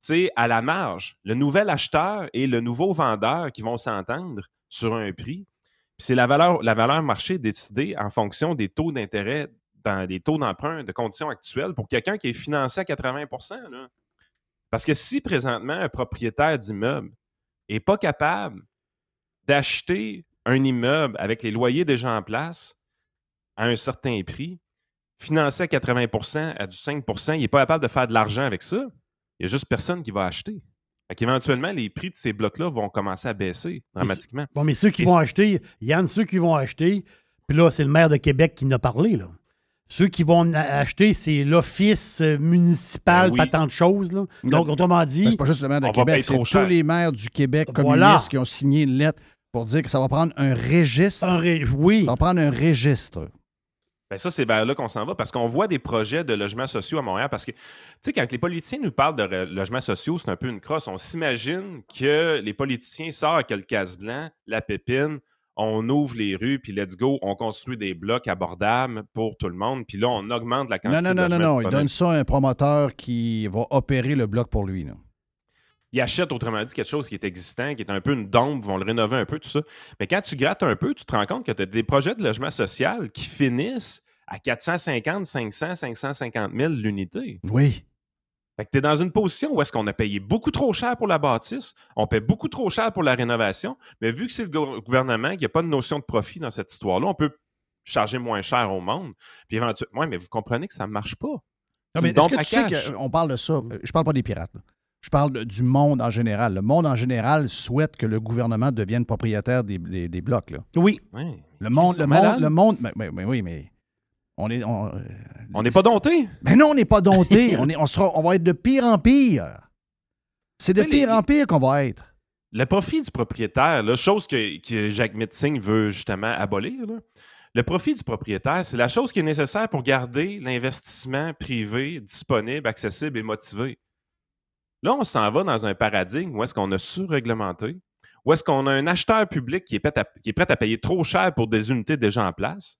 c'est à la marge. Le nouvel acheteur et le nouveau vendeur qui vont s'entendre sur un prix. C'est la valeur, la valeur marché décidée en fonction des taux d'intérêt, dans des taux d'emprunt de conditions actuelles pour quelqu'un qui est financé à 80 là. Parce que si présentement un propriétaire d'immeuble n'est pas capable d'acheter un immeuble avec les loyers déjà en place à un certain prix, financé à 80% à du 5% il n'est pas capable de faire de l'argent avec ça. Il n'y a juste personne qui va acheter. Éventuellement, les prix de ces blocs-là vont commencer à baisser dramatiquement. Bon, mais ceux qui Et vont acheter, Yann, ceux qui vont acheter, puis là, c'est le maire de Québec qui en a parlé, là. Ceux qui vont acheter, c'est l'office euh, municipal, Ben oui. pas tant de choses, là. Donc, autrement dit, Ben, c'est pas juste le maire de Québec, c'est tous les maires du Québec Voilà. communistes qui ont signé une lettre pour dire que ça va prendre un registre. un ré- oui. Ça va prendre un registre. Ben ça, c'est vers là qu'on s'en va parce qu'on voit des projets de logements sociaux à Montréal. Parce que, tu sais, quand les politiciens nous parlent de logements sociaux, c'est un peu une crosse. On s'imagine que les politiciens sortent avec le casse blanc, la pépine, on ouvre les rues, puis let's go, on construit des blocs abordables pour tout le monde, puis là, on augmente la Non, quantité non, de non, non, logements non. Il donne ça à un promoteur qui va opérer le bloc pour lui. là. Ils achètent autrement dit quelque chose qui est existant, qui est un peu une dombe, vont le rénover un peu, tout ça. Mais quand tu grattes un peu, tu te rends compte que tu as des projets de logement social qui finissent à 450, 500, 550 000 l'unité. Oui. Fait que tu es dans une position où est-ce qu'on a payé beaucoup trop cher pour la bâtisse, on paie beaucoup trop cher pour la rénovation, mais vu que c'est le gou- gouvernement qui n'a pas de notion de profit dans cette histoire-là, on peut charger moins cher au monde. Puis éventuellement, ouais, mais vous comprenez que ça ne marche pas. Non, mais est-ce que tu sais qu'on parle de ça? Euh, Je parle pas des pirates. Je parle de- du monde en général. Le monde en général souhaite que le gouvernement devienne propriétaire des, des- des blocs. Là. Oui. Le monde, le monde, le monde. Mais, mais- mais oui, mais on est. On, On n'est pas dompté? Mais non, on n'est pas dompté. on, est, on, sera, on va être de pire en pire. C'est de Mais les- pire en pire qu'on va être. Le profit du propriétaire, là, chose que, que Jacques Mitzing veut justement abolir, là, le profit du propriétaire, c'est la chose qui est nécessaire pour garder l'investissement privé disponible, accessible et motivé. Là, on s'en va dans un paradigme où est-ce qu'on a surréglementé, où est-ce qu'on a un acheteur public qui est, prêt à, payer trop cher pour des unités déjà en place.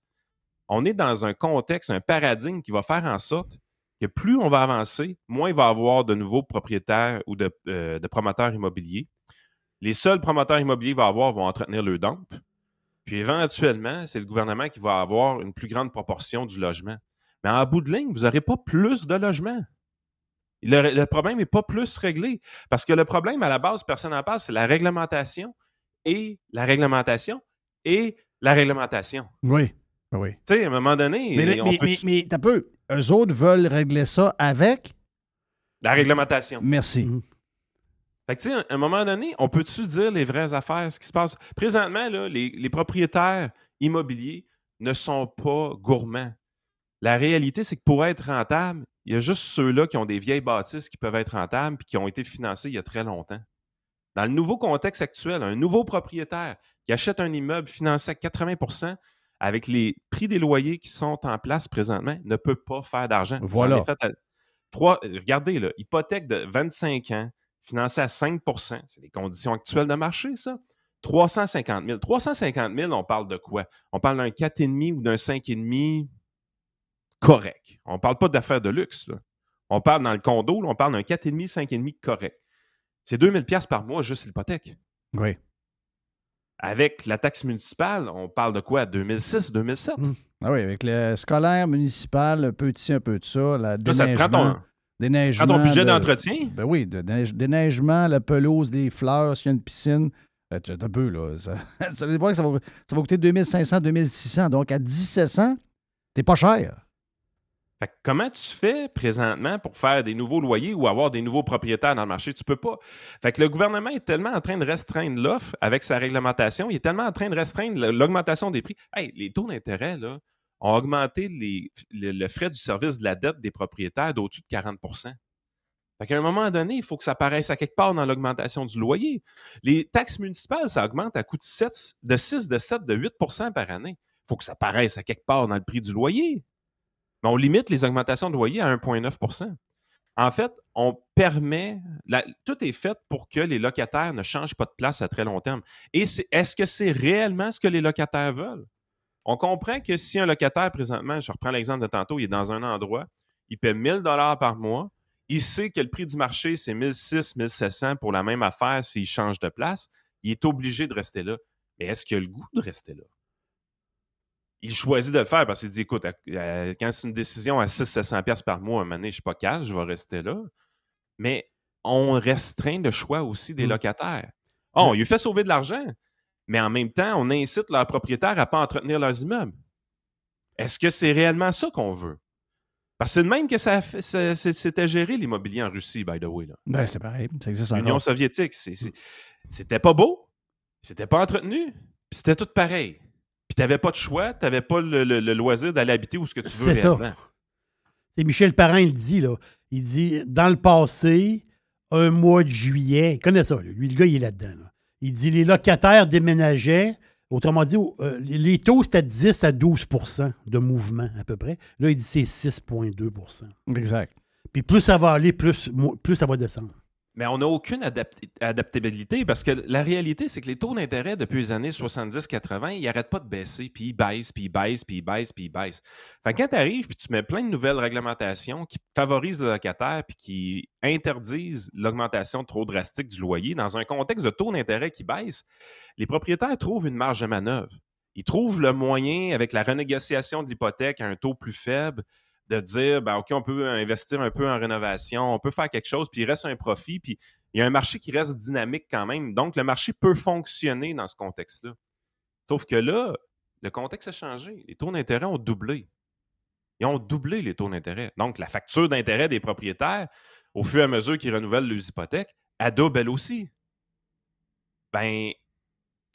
On est dans un contexte, un paradigme qui va faire en sorte que plus on va avancer, moins il va y avoir de nouveaux propriétaires ou de, euh, promoteurs immobiliers les seuls promoteurs immobiliers vont avoir vont entretenir le dump. Puis éventuellement, c'est le gouvernement qui va avoir une plus grande proportion du logement. Mais en bout de ligne, vous n'aurez pas plus de logements. Le, le problème n'est pas plus réglé. Parce que le problème, à la base, personne n'en parle, c'est la réglementation et la réglementation et la réglementation. Oui. Oui. Tu sais, à un moment donné, Mais, on mais, peut- mais, mais t'as peu. Eux autres veulent régler ça avec? la réglementation. Merci. Mhm. Fait que, tu sais, à un moment donné, on peut-tu dire les vraies affaires, ce qui se passe? Présentement, là, les, les propriétaires immobiliers ne sont pas gourmands. La réalité, c'est que pour être rentable, il y a juste ceux-là qui ont des vieilles bâtisses qui peuvent être rentables et qui ont été financés il y a très longtemps. Dans le nouveau contexte actuel, un nouveau propriétaire qui achète un immeuble financé à 80% avec les prix des loyers qui sont en place présentement ne peut pas faire d'argent. Voilà. Trois, regardez, là, hypothèque de 25 ans, financée à 5% c'est les conditions actuelles de marché, ça. 350 000. 350 000, on parle de quoi? On parle d'un 4,5 ou d'un 5,5 correct. On ne parle pas d'affaires de luxe. On parle dans le condo, on parle d'un 4,5, 5,5 correct. C'est 2000 pièces par mois juste l'hypothèque. Oui. Avec la taxe municipale, on parle de quoi? 2006, 2007? Ah oui, avec le scolaire municipal, un peu de ci, un peu de ça, la ça te prend ton, déneigement. prend ton budget de- d'entretien? Ben oui, de neige- déneigement, la pelouse, les fleurs, s'il y a une piscine. Euh, Un peu, là. Ça, ça veut dire que ça va, ça va coûter 2500, 2600. Donc, à 1700, t'es pas cher. Fait que comment tu fais présentement pour faire des nouveaux loyers ou avoir des nouveaux propriétaires dans le marché? Tu peux pas. Fait que le gouvernement est tellement en train de restreindre l'offre avec sa réglementation, il est tellement en train de restreindre l'augmentation des prix. Les taux d'intérêt, ont augmenté le, frais du service de la dette des propriétaires d'au-dessus de 40 Fait qu'à un moment donné, il faut que ça apparaisse à quelque part dans l'augmentation du loyer. Les taxes municipales, ça augmente à coût de, 7, de 6, de 7, de 8 par année. Il faut que ça apparaisse à quelque part dans le prix du loyer. On limite les augmentations de loyer à 1,9% En fait, on permet. tout est fait pour que les locataires ne changent pas de place à très long terme. Et est-ce que c'est réellement ce que les locataires veulent? On comprend que si un locataire, présentement, je reprends l'exemple de tantôt, il est dans un endroit, il paie 1000 dollars par mois, il sait que le prix du marché, c'est 1600, 1700 pour la même affaire s'il change de place, il est obligé de rester là. Mais est-ce qu'il a le goût de rester là? Il choisit de le faire parce qu'il dit écoute, à- à- quand c'est une décision à 600-700$ piastres par mois, à un moment donné, je ne suis pas calme, je vais rester là. Mais on restreint le choix aussi des Mm. locataires. Oh, on lui fait sauver de l'argent, mais en même temps, on incite leurs propriétaires à ne pas entretenir leurs immeubles. Est-ce que c'est réellement ça qu'on veut? Parce que c'est de même que ça c'était géré l'immobilier en Russie, by the way. là. Ben, c'est pareil. Ça existe L'Union soviétique, c'est- c'est- c'était pas beau, c'était pas entretenu, puis c'était tout pareil. T'avais pas de choix, t'avais pas le, le- le loisir d'aller habiter où ce que tu veux C'est ça. C'est Michel Parent, il le dit, là. Il dit, dans le passé, un mois de juillet, il connaît ça, lui, le gars, il est là-dedans. là. Il dit, les locataires déménageaient, autrement dit, euh, les taux, c'était 10 à 12% de mouvement, à peu près. Là, il dit, c'est 6,2% Exact. Puis plus ça va aller, plus, plus ça va descendre. Mais on n'a aucune adaptabilité parce que la réalité, c'est que les taux d'intérêt depuis les années 70-80, ils n'arrêtent pas de baisser, puis ils baissent, puis ils baissent, puis ils baissent, puis ils baissent. Quand tu arrives, puis tu mets plein de nouvelles réglementations qui favorisent le locataire, puis qui interdisent l'augmentation trop drastique du loyer, dans un contexte de taux d'intérêt qui baisse, les propriétaires trouvent une marge de manœuvre. Ils trouvent le moyen, avec la renégociation de l'hypothèque à un taux plus faible, de dire, ben, OK, on peut investir un peu en rénovation, on peut faire quelque chose, puis il reste un profit, puis il y a un marché qui reste dynamique quand même. Donc, le marché peut fonctionner dans ce contexte-là. Sauf que là, le contexte a changé. Les taux d'intérêt ont doublé. Ils ont doublé les taux d'intérêt. Donc, la facture d'intérêt des propriétaires, au fur et à mesure qu'ils renouvellent leurs hypothèques, elle double elle aussi. Ben,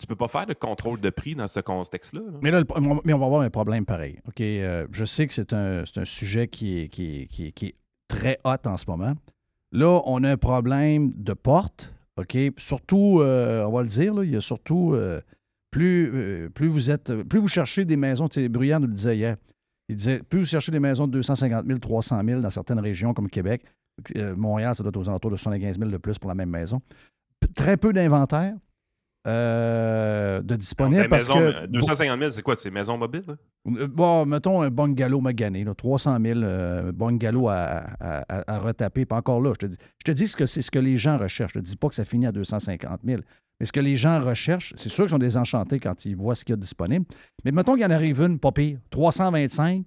tu peux pas faire de contrôle de prix dans ce contexte-là. là. Mais là, mais on va avoir un problème pareil. Euh, je sais que c'est un, un sujet qui est, qui, qui très hot en ce moment. Là, on a un problème de porte. Surtout, euh, on va le dire, il y a surtout euh, plus, plus vous êtes, plus vous cherchez des maisons, tu Bruyant nous le disait hier. Il disait, plus vous cherchez des maisons de 250 000, 300 000 dans certaines régions comme Québec, Montréal, ça doit être aux alentours de 75 000 de plus pour la même maison. Très peu d'inventaire euh, de disponible Ben, parce maison, que... 250 000, c'est quoi? C'est maison mobile? Euh, Bon, mettons un bungalow magané, là, 300 000 euh, bungalow à, à- retaper. Pas encore là, je te dis. Je te dis ce que c'est ce que les gens recherchent. Je te dis pas que ça finit à 250 000. Mais ce que les gens recherchent, c'est sûr qu'ils sont désenchantés quand ils voient ce qu'il y a disponible. Mais mettons qu'il y en arrive une, pas pire, 325.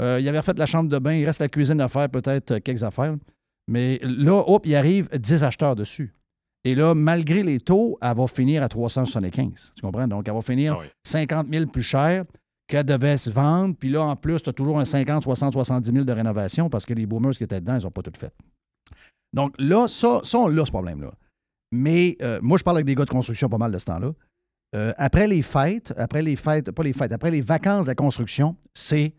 Euh, il avait fait la chambre de bain, il reste la cuisine à faire, peut-être euh, quelques affaires. Mais là, hop, il arrive 10 acheteurs dessus. Et là, malgré les taux, elle va finir à 375. Tu comprends? Donc, elle va finir Ah oui. 50 000 plus cher qu'elle devait se vendre. Puis là, en plus, tu as toujours un 50, 60, 70 000 de rénovation parce que les boomers qui étaient dedans, ils n'ont pas tout fait. Donc là, ça, ça on l'a, ce problème-là. Mais euh, moi, je parle avec des gars de construction pas mal de ce temps-là. Euh, après les fêtes, après les fêtes, pas les fêtes, après les vacances de la construction, c'est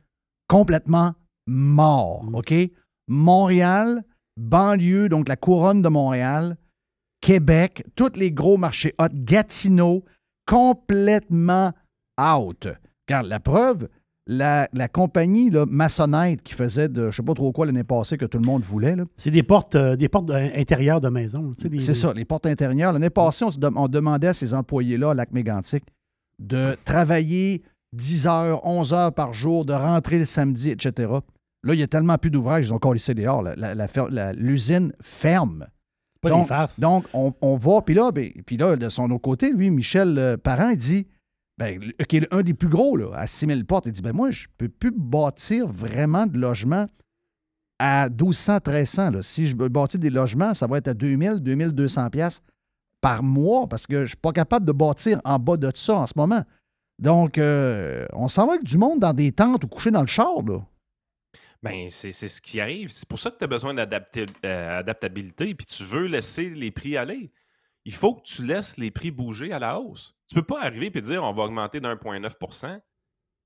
complètement mort. OK? Montréal, banlieue, donc la couronne de Montréal, Québec, tous les gros marchés hot, Gatineau, complètement out. Car la preuve, la, la compagnie là, Massonite qui faisait de je ne sais pas trop quoi l'année passée que tout le monde voulait. là, C'est des portes, euh, des portes intérieures de maison. tu sais, des- c'est ça, les portes intérieures. L'année passée, on, se dem- on demandait à ces employés-là à Lac Mégantic de travailler 10 heures, 11 heures par jour, de rentrer le samedi, etc. Là, il y a tellement plus d'ouvrages, ils ont encore laissé dehors. L'usine ferme. Pas donc, des farces. donc, on, on va, puis là, ben, puis là, de son autre côté, lui, Michel euh, Parent, il dit, ben, qui est un des plus gros, là, à 6 000 portes, il dit, ben moi, je peux plus bâtir vraiment de logements à 1200, 1300. Là. Si je bâtir des logements, ça va être à 2000, 2200 pièces par mois parce que je suis pas capable de bâtir en bas de ça en ce moment. Donc, euh, on s'en va avec du monde dans des tentes ou coucher dans le char, là. Ben, c'est c'est ce qui arrive. C'est pour ça que tu as besoin d'adaptabilité, puis tu veux laisser les prix aller. Il faut que tu laisses les prix bouger à la hausse. Tu peux pas arriver et dire on va augmenter d'1,9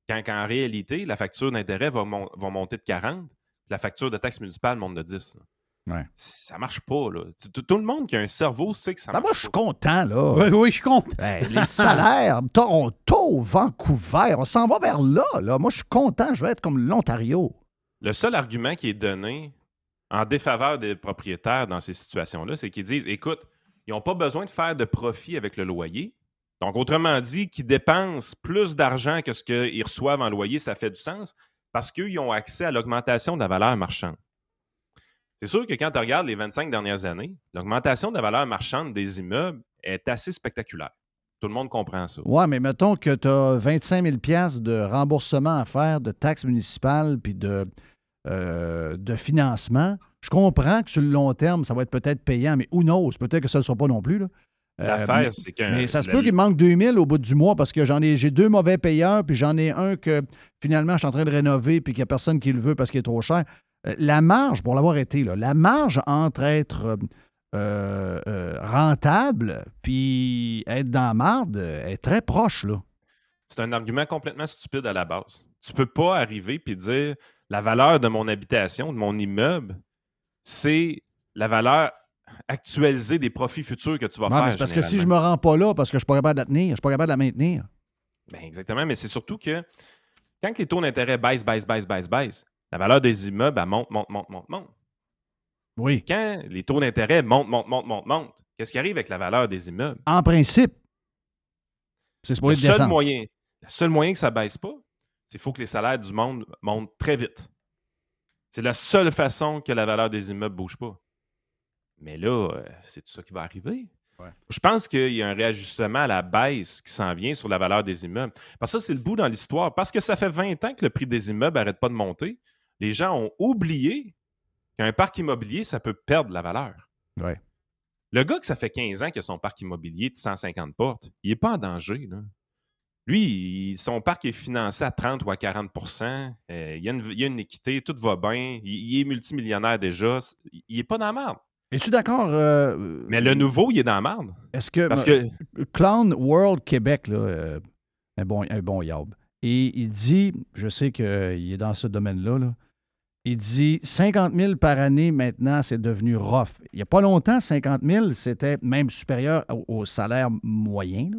quand, quand en réalité, la facture d'intérêt va, mon- va monter de 40 puis la facture de taxe municipale monte de 10. là. Ouais. Ça marche pas. Là. Tout, tout le monde qui a un cerveau sait que ça Ben, marche moi, je suis content, là. Oui, oui, je compte. Ben, les salaires, Toronto, Vancouver, on s'en va vers là, là. Moi, je suis content, je vais être comme l'Ontario. Le seul argument qui est donné en défaveur des propriétaires dans ces situations-là, c'est qu'ils disent écoute, ils n'ont pas besoin de faire de profit avec le loyer. Donc, autrement dit, qu'ils dépensent plus d'argent que ce qu'ils reçoivent en loyer, ça fait du sens parce qu'ils ont accès à l'augmentation de la valeur marchande. C'est sûr que quand tu regardes les 25 dernières années, l'augmentation de la valeur marchande des immeubles est assez spectaculaire. Tout le monde comprend ça. Ouais, mais mettons que tu as 25 000 piastres de remboursement à faire de taxes municipales puis de, euh, de financement. Je comprends que sur le long terme, ça va être peut-être payant, mais who knows? Peut-être que ça ne le sera pas non plus. là. Euh, L'affaire, c'est que. Mais ça se peut qu'il manque 2000 au bout du mois parce que j'en ai j'ai deux mauvais payeurs, puis j'en ai un que finalement je suis en train de rénover puis qu'il n'y a personne qui le veut parce qu'il est trop cher. Euh, La marge, pour l'avoir été, là, la marge entre être euh, rentable puis être dans la marde est très proche. Là. C'est un argument complètement stupide à la base. Tu peux pas arriver et dire la valeur de mon habitation, de mon immeuble, c'est la valeur actualisée des profits futurs que tu vas Ouais, faire. mais parce que si je généralement. me rends pas là parce que je suis pas capable de la tenir, je suis pas capable de la maintenir. Ben, exactement, mais c'est surtout que quand les taux d'intérêt baissent, baissent, baissent, baissent, baissent, la valeur des immeubles, elle monte, monte, monte, monte, monte. Oui. Quand les taux d'intérêt montent, montent, montent, montent, montent, qu'est-ce qui arrive avec la valeur des immeubles? En principe, c'est Le supposé seul descendre. moyen, le seul moyen que ça ne baisse pas, qu'il faut que les salaires du monde montent très vite. C'est la seule façon que la valeur des immeubles ne bouge pas. Mais là, euh, c'est tout ça qui va arriver. Ouais. Je pense qu'il y a un réajustement à la baisse qui s'en vient sur la valeur des immeubles. Parce que ça, c'est le bout dans l'histoire. Parce que ça fait 20 ans que le prix des immeubles n'arrête pas de monter. Les gens ont oublié qu'un parc immobilier, ça peut perdre la valeur. Ouais. Le gars que ça fait 15 ans qu'il a son parc immobilier de 150 portes, il n'est pas en danger. Là. Lui, son parc est financé à 30 ou à 40 euh, il, y a une, il y a une équité, tout va bien. Il, il est multimillionnaire déjà. Il n'est pas dans la merde. Es-tu d'accord? euh, Mais le nouveau, il est dans la merde. Est-ce que. Parce que Clown World Québec, là, euh, un bon, un bon yob. Et il dit, je sais qu'il est dans ce domaine-là, là, il dit 50 000 par année maintenant, c'est devenu rough. Il n'y a pas longtemps, 50 000, c'était même supérieur au, au salaire moyen. là.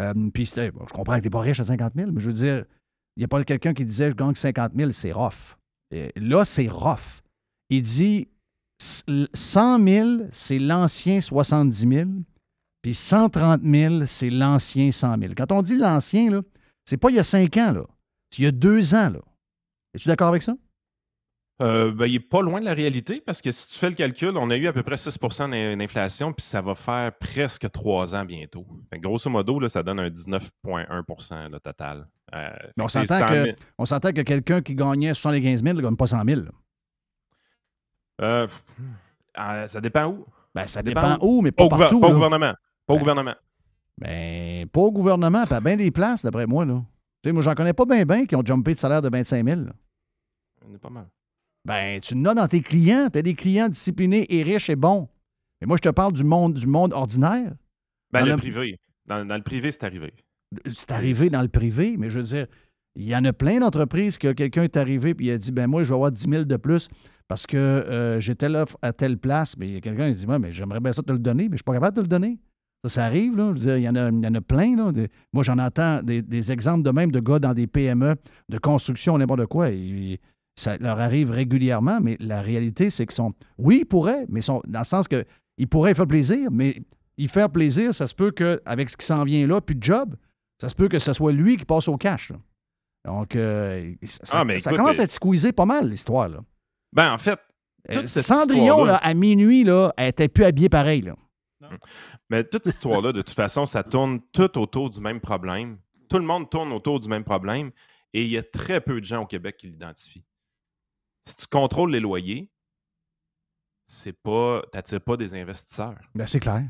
Euh, puis je comprends que tu n'es pas riche à 50 000, mais je veux dire, il n'y a pas quelqu'un qui disait je gagne 50 000, c'est rough. Là, c'est rough. Il dit 100 000, c'est l'ancien 70 000. Puis 130 000, c'est l'ancien 100 000. Quand on dit l'ancien, c'est pas il y a cinq ans, là. C'est il y a deux ans, là. Es-tu d'accord avec ça? Euh, ben, il n'est pas loin de la réalité parce que si tu fais le calcul, on a eu à peu près 6 d'in- d'inflation, puis ça va faire presque 3 ans bientôt. Fait que grosso modo, là, ça donne un 19,1% le total. Euh, on s'entend 100 000. que, quelqu'un qui gagnait 75 000 ne gagne pas 100 000. là. Euh, euh, ça dépend où. Ben, ça Dépend dépend où, mais Pas pas, au, partout. pas au gouvernement. Pas au Ben. gouvernement. Ben, pas au gouvernement, à bien des places, d'après moi. Là. Moi, j'en connais pas bien, bien qui ont jumpé de salaire de 25 000. là. On est pas mal. Ben, tu en as dans tes clients. Tu as des clients disciplinés et riches et bons. Mais moi, je te parle du monde, du monde ordinaire. Ben, Dans le le- privé. Dans, dans le privé, c'est arrivé. C'est arrivé dans le privé, mais je veux dire, il y en a plein d'entreprises que quelqu'un est arrivé et il a dit ben moi, je vais avoir 10 000 de plus parce que euh, j'ai telle offre à telle place. Mais il y a quelqu'un qui dit ouais, mais j'aimerais bien ça te le donner, mais je suis pas capable de te le donner. Ça, ça arrive, là. Je veux dire, il y en a, il y en a plein, là. Des- moi, j'en entends des, des exemples de même de gars dans des PME, de construction, n'importe quoi. Ça leur arrive régulièrement, mais la réalité, c'est qu'ils sont. Oui, ils pourraient, mais sont dans le sens que ils pourraient faire plaisir, mais y faire plaisir, ça se peut qu'avec ce qui s'en vient là, plus de job, ça se peut que ce soit lui qui passe au cash. là. Donc, euh, ça, Ah, mais ça écoute, commence euh, à être squeezé pas mal, l'histoire. là. Ben, en fait, Euh, toute cette Cendrillon, là, à minuit, là, elle était plus habillée pareil. Là. Mais toute cette histoire-là, de toute façon, ça tourne tout autour du même problème. Tout le monde tourne autour du même problème et il y a très peu de gens au Québec qui l'identifient. Si tu contrôles les loyers, c'est pas, t'attires pas des investisseurs. Ben, c'est clair.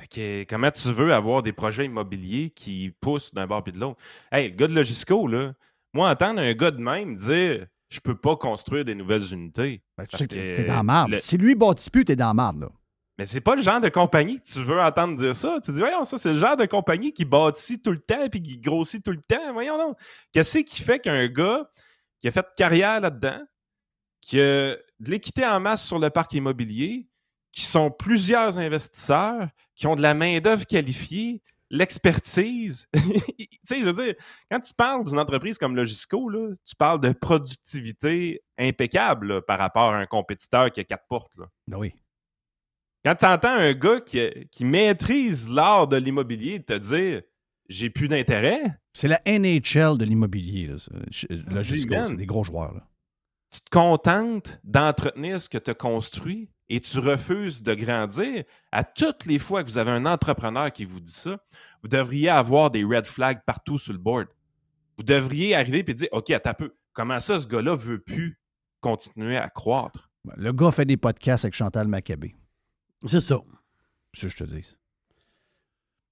Fait que, comment tu veux avoir des projets immobiliers qui poussent d'un bord puis de l'autre? Hey, le gars de Logisco, là, moi, entendre un gars de même dire je peux pas construire des nouvelles unités. Ben, tu Parce sais que que t'es dans la marde. le- Si lui bâtit plus, t'es dans la marde. Là. Mais c'est pas le genre de compagnie que tu veux entendre dire ça. Tu dis, voyons, ça, c'est le genre de compagnie qui bâtit tout le temps puis qui grossit tout le temps. Voyons donc. Qu'est-ce qui fait qu'un gars qui a fait carrière là-dedans, qui a de l'équité en masse sur le parc immobilier, qui sont plusieurs investisseurs, qui ont de la main-d'œuvre qualifiée, l'expertise. tu sais, je veux dire, quand tu parles d'une entreprise comme Logisco, là, tu parles de productivité impeccable là, par rapport à un compétiteur qui a quatre portes. Là. Ben oui. Quand tu entends un gars qui, qui maîtrise l'art de l'immobilier te dire j'ai plus d'intérêt, C'est la NHL de l'immobilier. Dis, Logisco, man. c'est des gros joueurs. Là. Tu te contentes d'entretenir ce que tu as construit et tu refuses de grandir. À toutes les fois que vous avez un entrepreneur qui vous dit ça, vous devriez avoir des red flags partout sur le board. Vous devriez arriver et dire OK, attends un peu, comment ça ce gars-là veut plus continuer à croître? Le gars fait des podcasts avec Chantal Maccabé. C'est ça. C'est ce que je te dis.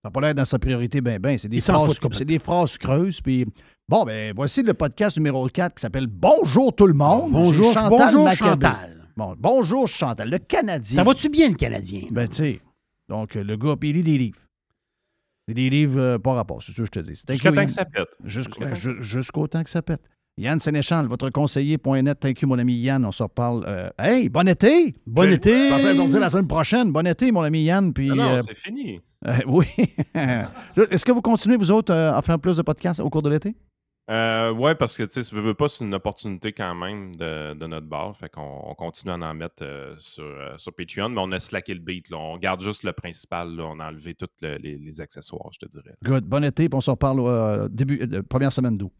Ça n'a pas l'air dans sa priorité, ben ben. C'est des, phrases, c'est des phrases creuses. Puis, bon, ben, voici le podcast numéro 4 qui s'appelle Bonjour tout le monde. Bonjour, Chantal bonjour. Chantal. Bon, bonjour Chantal, le Canadien. Ça va-tu bien, le Canadien? Ben, tu sais. Donc, le gars, puis il lit des livres. Il lit des livres euh, pas rapport, c'est ça que je te dis. C'est Jusqu'à thank temps que ça pète. Jusqu'au ben, temps- jusqu'au temps que ça pète. Yann Sénéchal, votre conseiller.net. Thank you, mon ami Yann. On se reparle. euh, hey, bon été! Bon J'ai- été! Je pensais dire la semaine prochaine. Bon été, mon ami Yann. Puis, Non, non, euh, c'est fini. euh, oui. Est-ce que vous continuez, vous autres, euh, à faire plus de podcasts au cours de l'été? Euh, ouais, parce que tu sais, veux, veux pas, c'est une opportunité quand même de, de notre bar. Fait qu'on on continue à en mettre euh, sur, euh, sur Patreon, mais on a slacké le beat. Là. On garde juste le principal. Là. On a enlevé tous le- les, les accessoires, je te dirais. Good. Bon été, puis on se reparle euh, début, euh, première semaine d'août.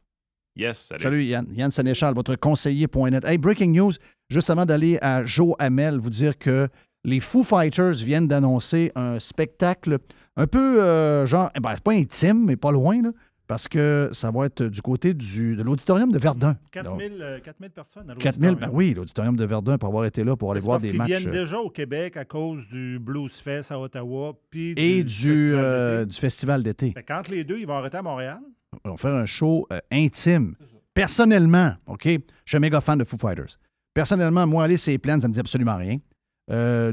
Yes, salut. Salut Yann. Yann Sénéchal, votre conseiller.net. Hey, breaking news, juste avant d'aller à Joe Hamel, vous dire que les Foo Fighters viennent d'annoncer un spectacle un peu euh, genre, eh ben, c'est pas intime, mais pas loin, là, parce que ça va être du côté du, de l'auditorium de Verdun. 4000 euh, 4000 personnes à 4000, ben l'auditorium. oui, l'auditorium de Verdun pour avoir été là pour aller voir parce des matchs. viennent euh, déjà au Québec à cause du Blues Fest à Ottawa puis et du, Festival euh, d'été. du festival d'été. Fait qu'entre les deux, ils vont arrêter à Montréal? On va faire un show euh, intime. Personnellement, OK, je suis un méga fan de Foo Fighters. Personnellement, moi, aller ces plaines, ça me dit absolument rien. Euh,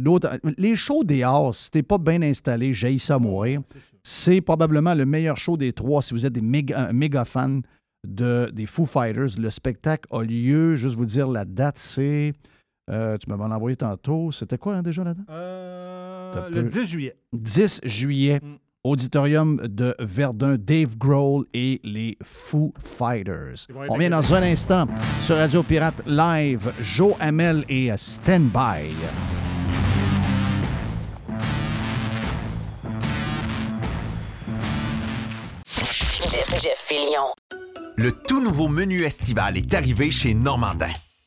les shows dehors, si t'es pas bien installé, j'ai ça à mourir. C'est probablement le meilleur show des trois si vous êtes des méga, un méga fans de, des Foo Fighters. Le spectacle a lieu, juste vous dire la date, c'est. euh, tu m'avais envoyé tantôt. C'était quoi hein, déjà la date? Euh, le peu. 10 juillet. 10 juillet, Mm. Auditorium de Verdun, Dave Grohl et les Foo Fighters. On vient dans un instant sur Radio Pirate Live, Joe Hamel et Stand By. Jeff, Jeff Fillion. Le tout nouveau menu estival est arrivé chez Normandin.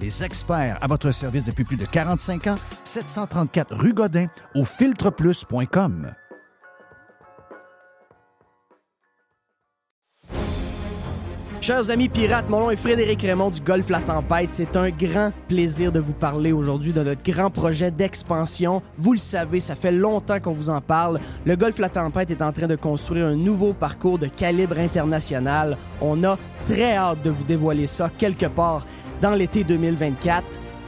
les experts à votre service depuis plus de 45 ans, 734 rue Godin au filtreplus.com. Chers amis pirates, mon nom est Frédéric Raymond du Golfe La Tempête. C'est un grand plaisir de vous parler aujourd'hui de notre grand projet d'expansion. Vous le savez, ça fait longtemps qu'on vous en parle. Le Golfe La Tempête est en train de construire un nouveau parcours de calibre international. On a très hâte de vous dévoiler ça quelque part dans l'été 2024.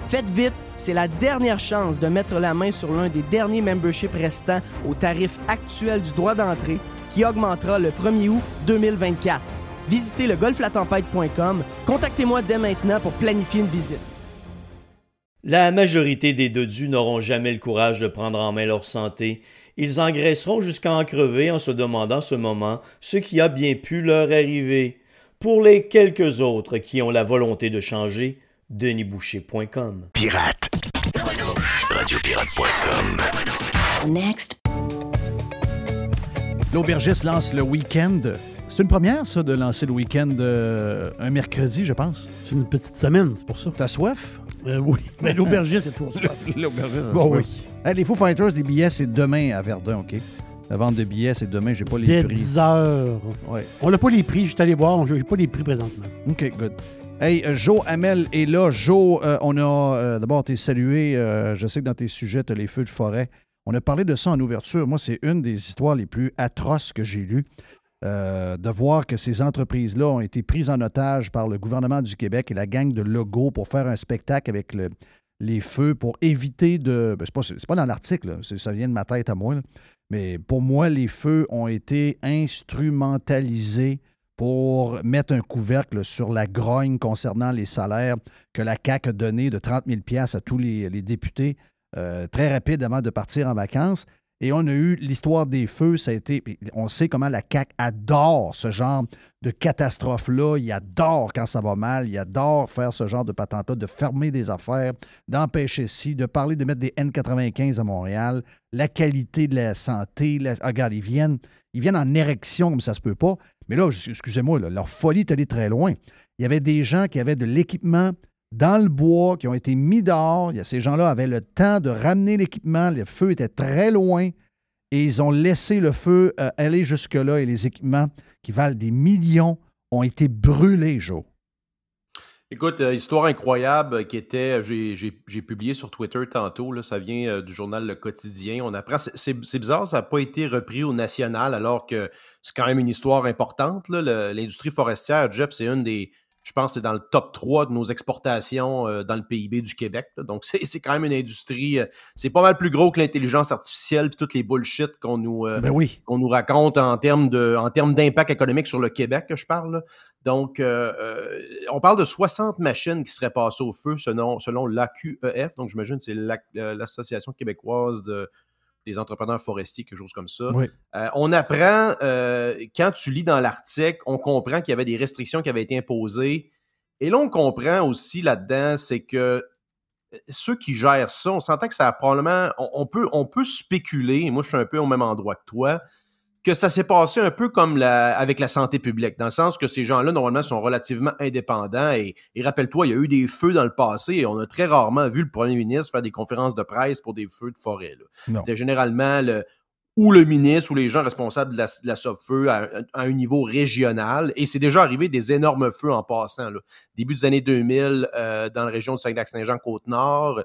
Faites vite, c'est la dernière chance de mettre la main sur l'un des derniers memberships restants au tarif actuel du droit d'entrée qui augmentera le 1er août 2024 visitez le golflatempête.com. Contactez-moi dès maintenant pour planifier une visite. La majorité des dodus n'auront jamais le courage de prendre en main leur santé. Ils engraisseront jusqu'à en crever en se demandant ce moment ce qui a bien pu leur arriver. Pour les quelques autres qui ont la volonté de changer, denisboucher.com. Pirate. Radiopirate.com. Next. L'aubergiste lance le week-end. C'est une première, ça, de lancer le week-end euh, un mercredi, je pense. C'est une petite semaine, c'est pour ça. T'as soif? Euh, oui. Mais l'aubergiste, c'est toujours soif. L'aubergiste, c'est Bon, soif. oui. Hey, les Foo Fighters, les billets, c'est demain à Verdun, OK? La vente de billets, c'est demain. J'ai pas les Dès prix. 10 heures. Ouais. On n'a pas les prix, je suis allé voir, j'ai pas les prix présentement. OK, good. Hey, euh, Joe Hamel est là. Joe, euh, on a euh, d'abord été salué. euh, je sais que dans tes sujets, tu as les feux de forêt. On a parlé de ça en ouverture. Moi, c'est une des histoires les plus atroces que j'ai lues. de voir que ces entreprises-là ont été prises en otage par le gouvernement du Québec et la gang de Logo pour faire un spectacle avec le- les feux pour éviter de. ben, c'est pas, dans l'article, ça vient de ma tête à moi. là. Mais pour moi, les feux ont été instrumentalisés pour mettre un couvercle sur la grogne concernant les salaires que la CAQ a donné de 30 000 à tous les, députés euh, très rapide avant de partir en vacances. Et on a eu l'histoire des feux, ça a été. On sait comment la CAQ adore ce genre de catastrophe-là. Il adore quand ça va mal. Il adore faire ce genre de patente-là, de fermer des affaires, d'empêcher ci, de parler de mettre des N95 à Montréal, la qualité de la santé. ah, regarde, ils viennent, ils viennent en érection comme ça se peut pas. Mais là, excusez-moi, leur folie est allée très loin. Il y avait des gens qui avaient de l'équipement dans le bois, qui ont été mis dehors. Il Ces gens-là avaient le temps de ramener l'équipement. Le feu était très loin. Et ils ont laissé le feu euh, aller jusque-là et les équipements qui valent des millions ont été brûlés, Joe. Écoute, euh, histoire incroyable euh, qui était, j'ai- j'ai publié sur Twitter tantôt, ça vient euh, du journal Le Quotidien. On apprend, c'est- bizarre, ça n'a pas été repris au national alors que c'est quand même une histoire importante. L'industrie forestière, Jeff, c'est une des, je pense, que c'est dans le top 3 de nos exportations euh, dans le PIB du Québec. là. Donc, c'est c'est quand même une industrie, euh, c'est pas mal plus gros que l'intelligence artificielle et toutes les bullshit qu'on nous, euh, Ben oui. qu'on nous raconte en termes de, en termes d'impact économique sur le Québec, que je parle. là. Donc, on parle de 60 machines qui seraient passées au feu selon, selon l'AQEF. Donc, j'imagine que c'est l'Association québécoise de- des entrepreneurs forestiers, quelque chose comme ça. Oui. Euh, on apprend, euh, quand tu lis dans l'article, on comprend qu'il y avait des restrictions qui avaient été imposées. Et là, on comprend aussi là-dedans, c'est que euh, ceux qui gèrent ça, on s'entend que ça a probablement. On, on peut, on peut spéculer, moi je suis un peu au même endroit que toi, que ça s'est passé un peu comme la- avec la santé publique, dans le sens que ces gens-là, normalement, sont relativement indépendants. Et, et rappelle-toi, il y a eu des feux dans le passé et on a très rarement vu le premier ministre faire des conférences de presse pour des feux de forêt. C'était généralement le, ou le ministre ou les gens responsables de la, de la SOPFEU à, un- à un niveau régional. Et c'est déjà arrivé des énormes feux en passant. là. Début des années 2000, euh, dans la région de Saint-Lac-Saint-Jean, Côte-Nord.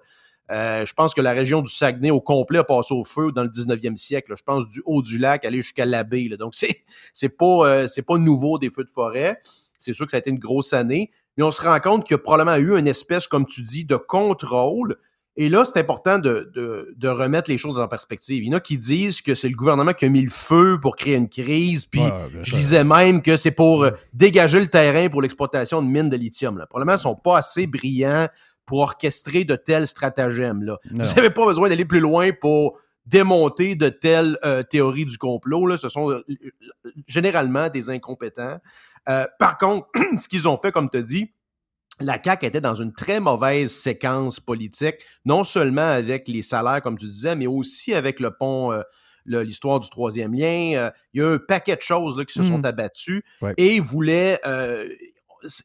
Euh, je pense que la région du Saguenay au complet a passé au feu dans le 19e siècle. là. Je pense du haut du lac aller jusqu'à la baie. là. Donc, c'est pas, euh, pas nouveau des feux de forêt. C'est sûr que ça a été une grosse année, mais on se rend compte qu'il y a probablement eu une espèce, comme tu dis, de contrôle. Et là, c'est important de, de, de, remettre les choses en perspective. Il y en a qui disent que c'est le gouvernement qui a mis le feu pour créer une crise, puis je disais même que c'est pour dégager le terrain pour l'exploitation de mines de lithium. Là. Probablement, ils ne sont pas assez brillants pour orchestrer de tels stratagèmes. Là. Vous n'avez pas besoin d'aller plus loin pour démonter de telles euh, théories du complot. Là. Ce sont euh, généralement des incompétents. Euh, par contre, ce qu'ils ont fait, comme tu as dit, la CAQ était dans une très mauvaise séquence politique, non seulement avec les salaires, comme tu disais, mais aussi avec le pont, l'histoire du troisième lien. il y a un paquet de choses là, qui se sont mmh. abattues et ils voulaient.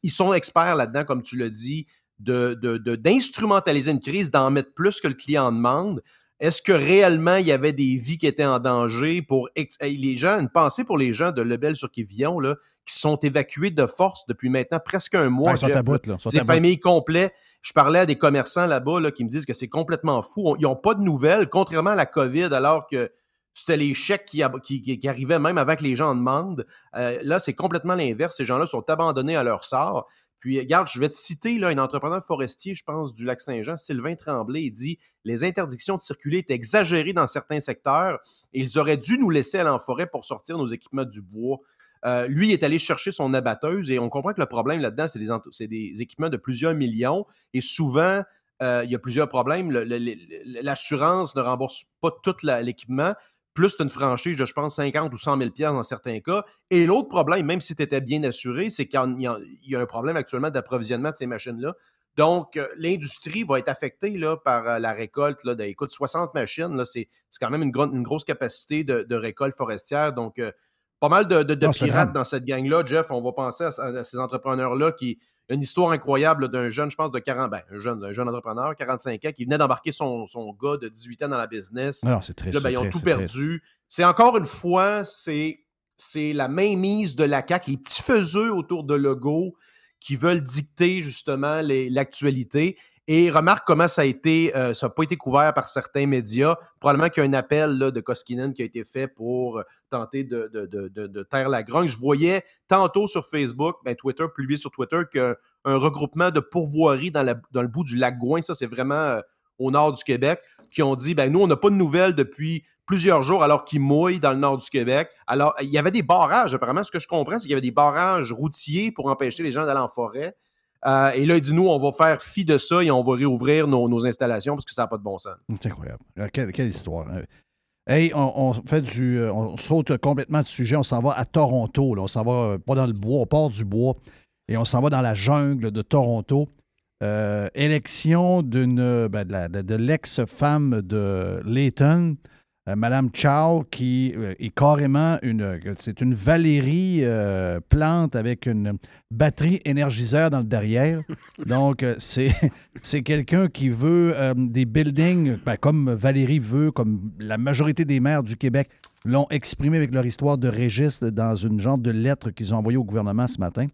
ils sont experts là-dedans, comme tu l'as dit, d'instrumentaliser de, une crise, d'en mettre plus que le client demande. Est-ce que réellement il y avait des vies qui étaient en danger pour les gens, une pensée pour les gens de Lebel sur Quévillon, là, qui sont évacués de force depuis maintenant presque un mois. C'est des familles complètes. Je parlais à des commerçants là-bas là, qui me disent que c'est complètement fou. Ils n'ont pas de nouvelles, contrairement à la COVID, alors que c'était les chèques qui, qui, arrivaient même avant que les gens en demandent. Euh, là, c'est complètement l'inverse. Ces gens-là sont abandonnés à leur sort. Puis, regarde, je vais te citer là, un entrepreneur forestier, je pense, du lac Saint-Jean, Sylvain Tremblay, il dit Les interdictions de circuler étaient exagérées dans certains secteurs et ils auraient dû nous laisser aller en forêt pour sortir nos équipements du bois. Euh, lui il est allé chercher son abatteuse et on comprend que le problème là-dedans, c'est des, des, équipements de plusieurs millions et souvent, euh, il y a plusieurs problèmes. L'assurance ne rembourse pas tout l'équipement plus une franchise de, je pense, 50 ou 100 000 dans certains cas. Et l'autre problème, même si tu étais bien assuré, c'est qu'il y, a un problème actuellement d'approvisionnement de ces machines-là. Donc, euh, l'industrie va être affectée là, par euh, la récolte. Là, de, écoute, 60 machines, c'est quand même une, une, grosse capacité de, récolte forestière. Donc, euh, pas mal de, pirates dans cette gang-là. Jeff, on va penser à ces entrepreneurs-là qui, une histoire incroyable d'un jeune, je pense, de 40, ben, un jeune, un jeune entrepreneur, 45 ans, qui venait d'embarquer son, son, gars de 18 ans dans la business. Alors, c'est très, là, ben, ils ont tout perdu. C'est encore une fois, c'est, c'est la mainmise de la CAQ, les petits faiseux autour de Legault qui veulent dicter justement l'actualité. Et remarque comment ça a été, euh, ça n'a pas été couvert par certains médias. Probablement qu'il y a un appel de Koskinen qui a été fait pour euh, tenter de, de, de, de taire la grogne. Je voyais tantôt sur Facebook, ben, Twitter, publié sur Twitter, qu'un regroupement de pourvoiries dans, la, dans, le bout du lac Gouin, ça c'est vraiment euh, au nord du Québec, qui ont dit, ben nous, on n'a pas de nouvelles depuis plusieurs jours alors qu'ils mouillent dans le nord du Québec. Alors, il y avait des barrages, apparemment. Ce que je comprends, c'est qu'il y avait des barrages routiers pour empêcher les gens d'aller en forêt. Euh, et là, il dit nous, on va faire fi de ça et on va réouvrir nos, installations parce que ça n'a pas de bon sens. C'est incroyable. Euh, quelle, histoire. Hein. Hey, on, fait du. Euh, on saute complètement de sujet. On s'en va à Toronto. On s'en va pas dans le bois, on part du bois et on s'en va dans la jungle de Toronto. élection d'une ben, de l'ex-femme de Layton. Euh, Madame Chow, qui euh, est carrément une. C'est une Valérie euh, plante avec une batterie énergiseur dans le derrière. Donc, c'est, c'est quelqu'un qui veut des buildings, ben, comme Valérie veut, comme la majorité des maires du Québec l'ont exprimé avec leur histoire de registre dans une genre de lettre qu'ils ont envoyée au gouvernement ce matin.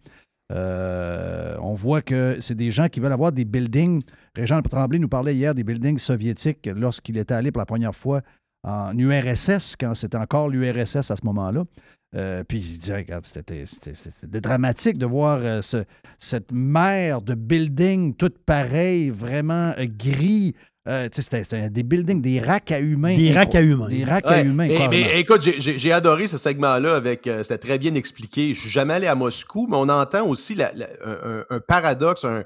on voit que c'est des gens qui veulent avoir des buildings. Régent Tremblay nous parlait hier des buildings soviétiques lorsqu'il était allé pour la première fois en URSS, quand c'était encore l'URSS à ce moment-là. Euh, puis il disait, regarde, c'était dramatique de voir euh, ce, cette mer de buildings toutes pareilles, vraiment euh, gris. c'était des buildings, des racks à humains. Des racks à humains. Des racks à humains. Mais, écoute, j'ai adoré ce segment-là avec. c'était très bien expliqué. Je suis jamais allé à Moscou, mais on entend aussi un, paradoxe, un,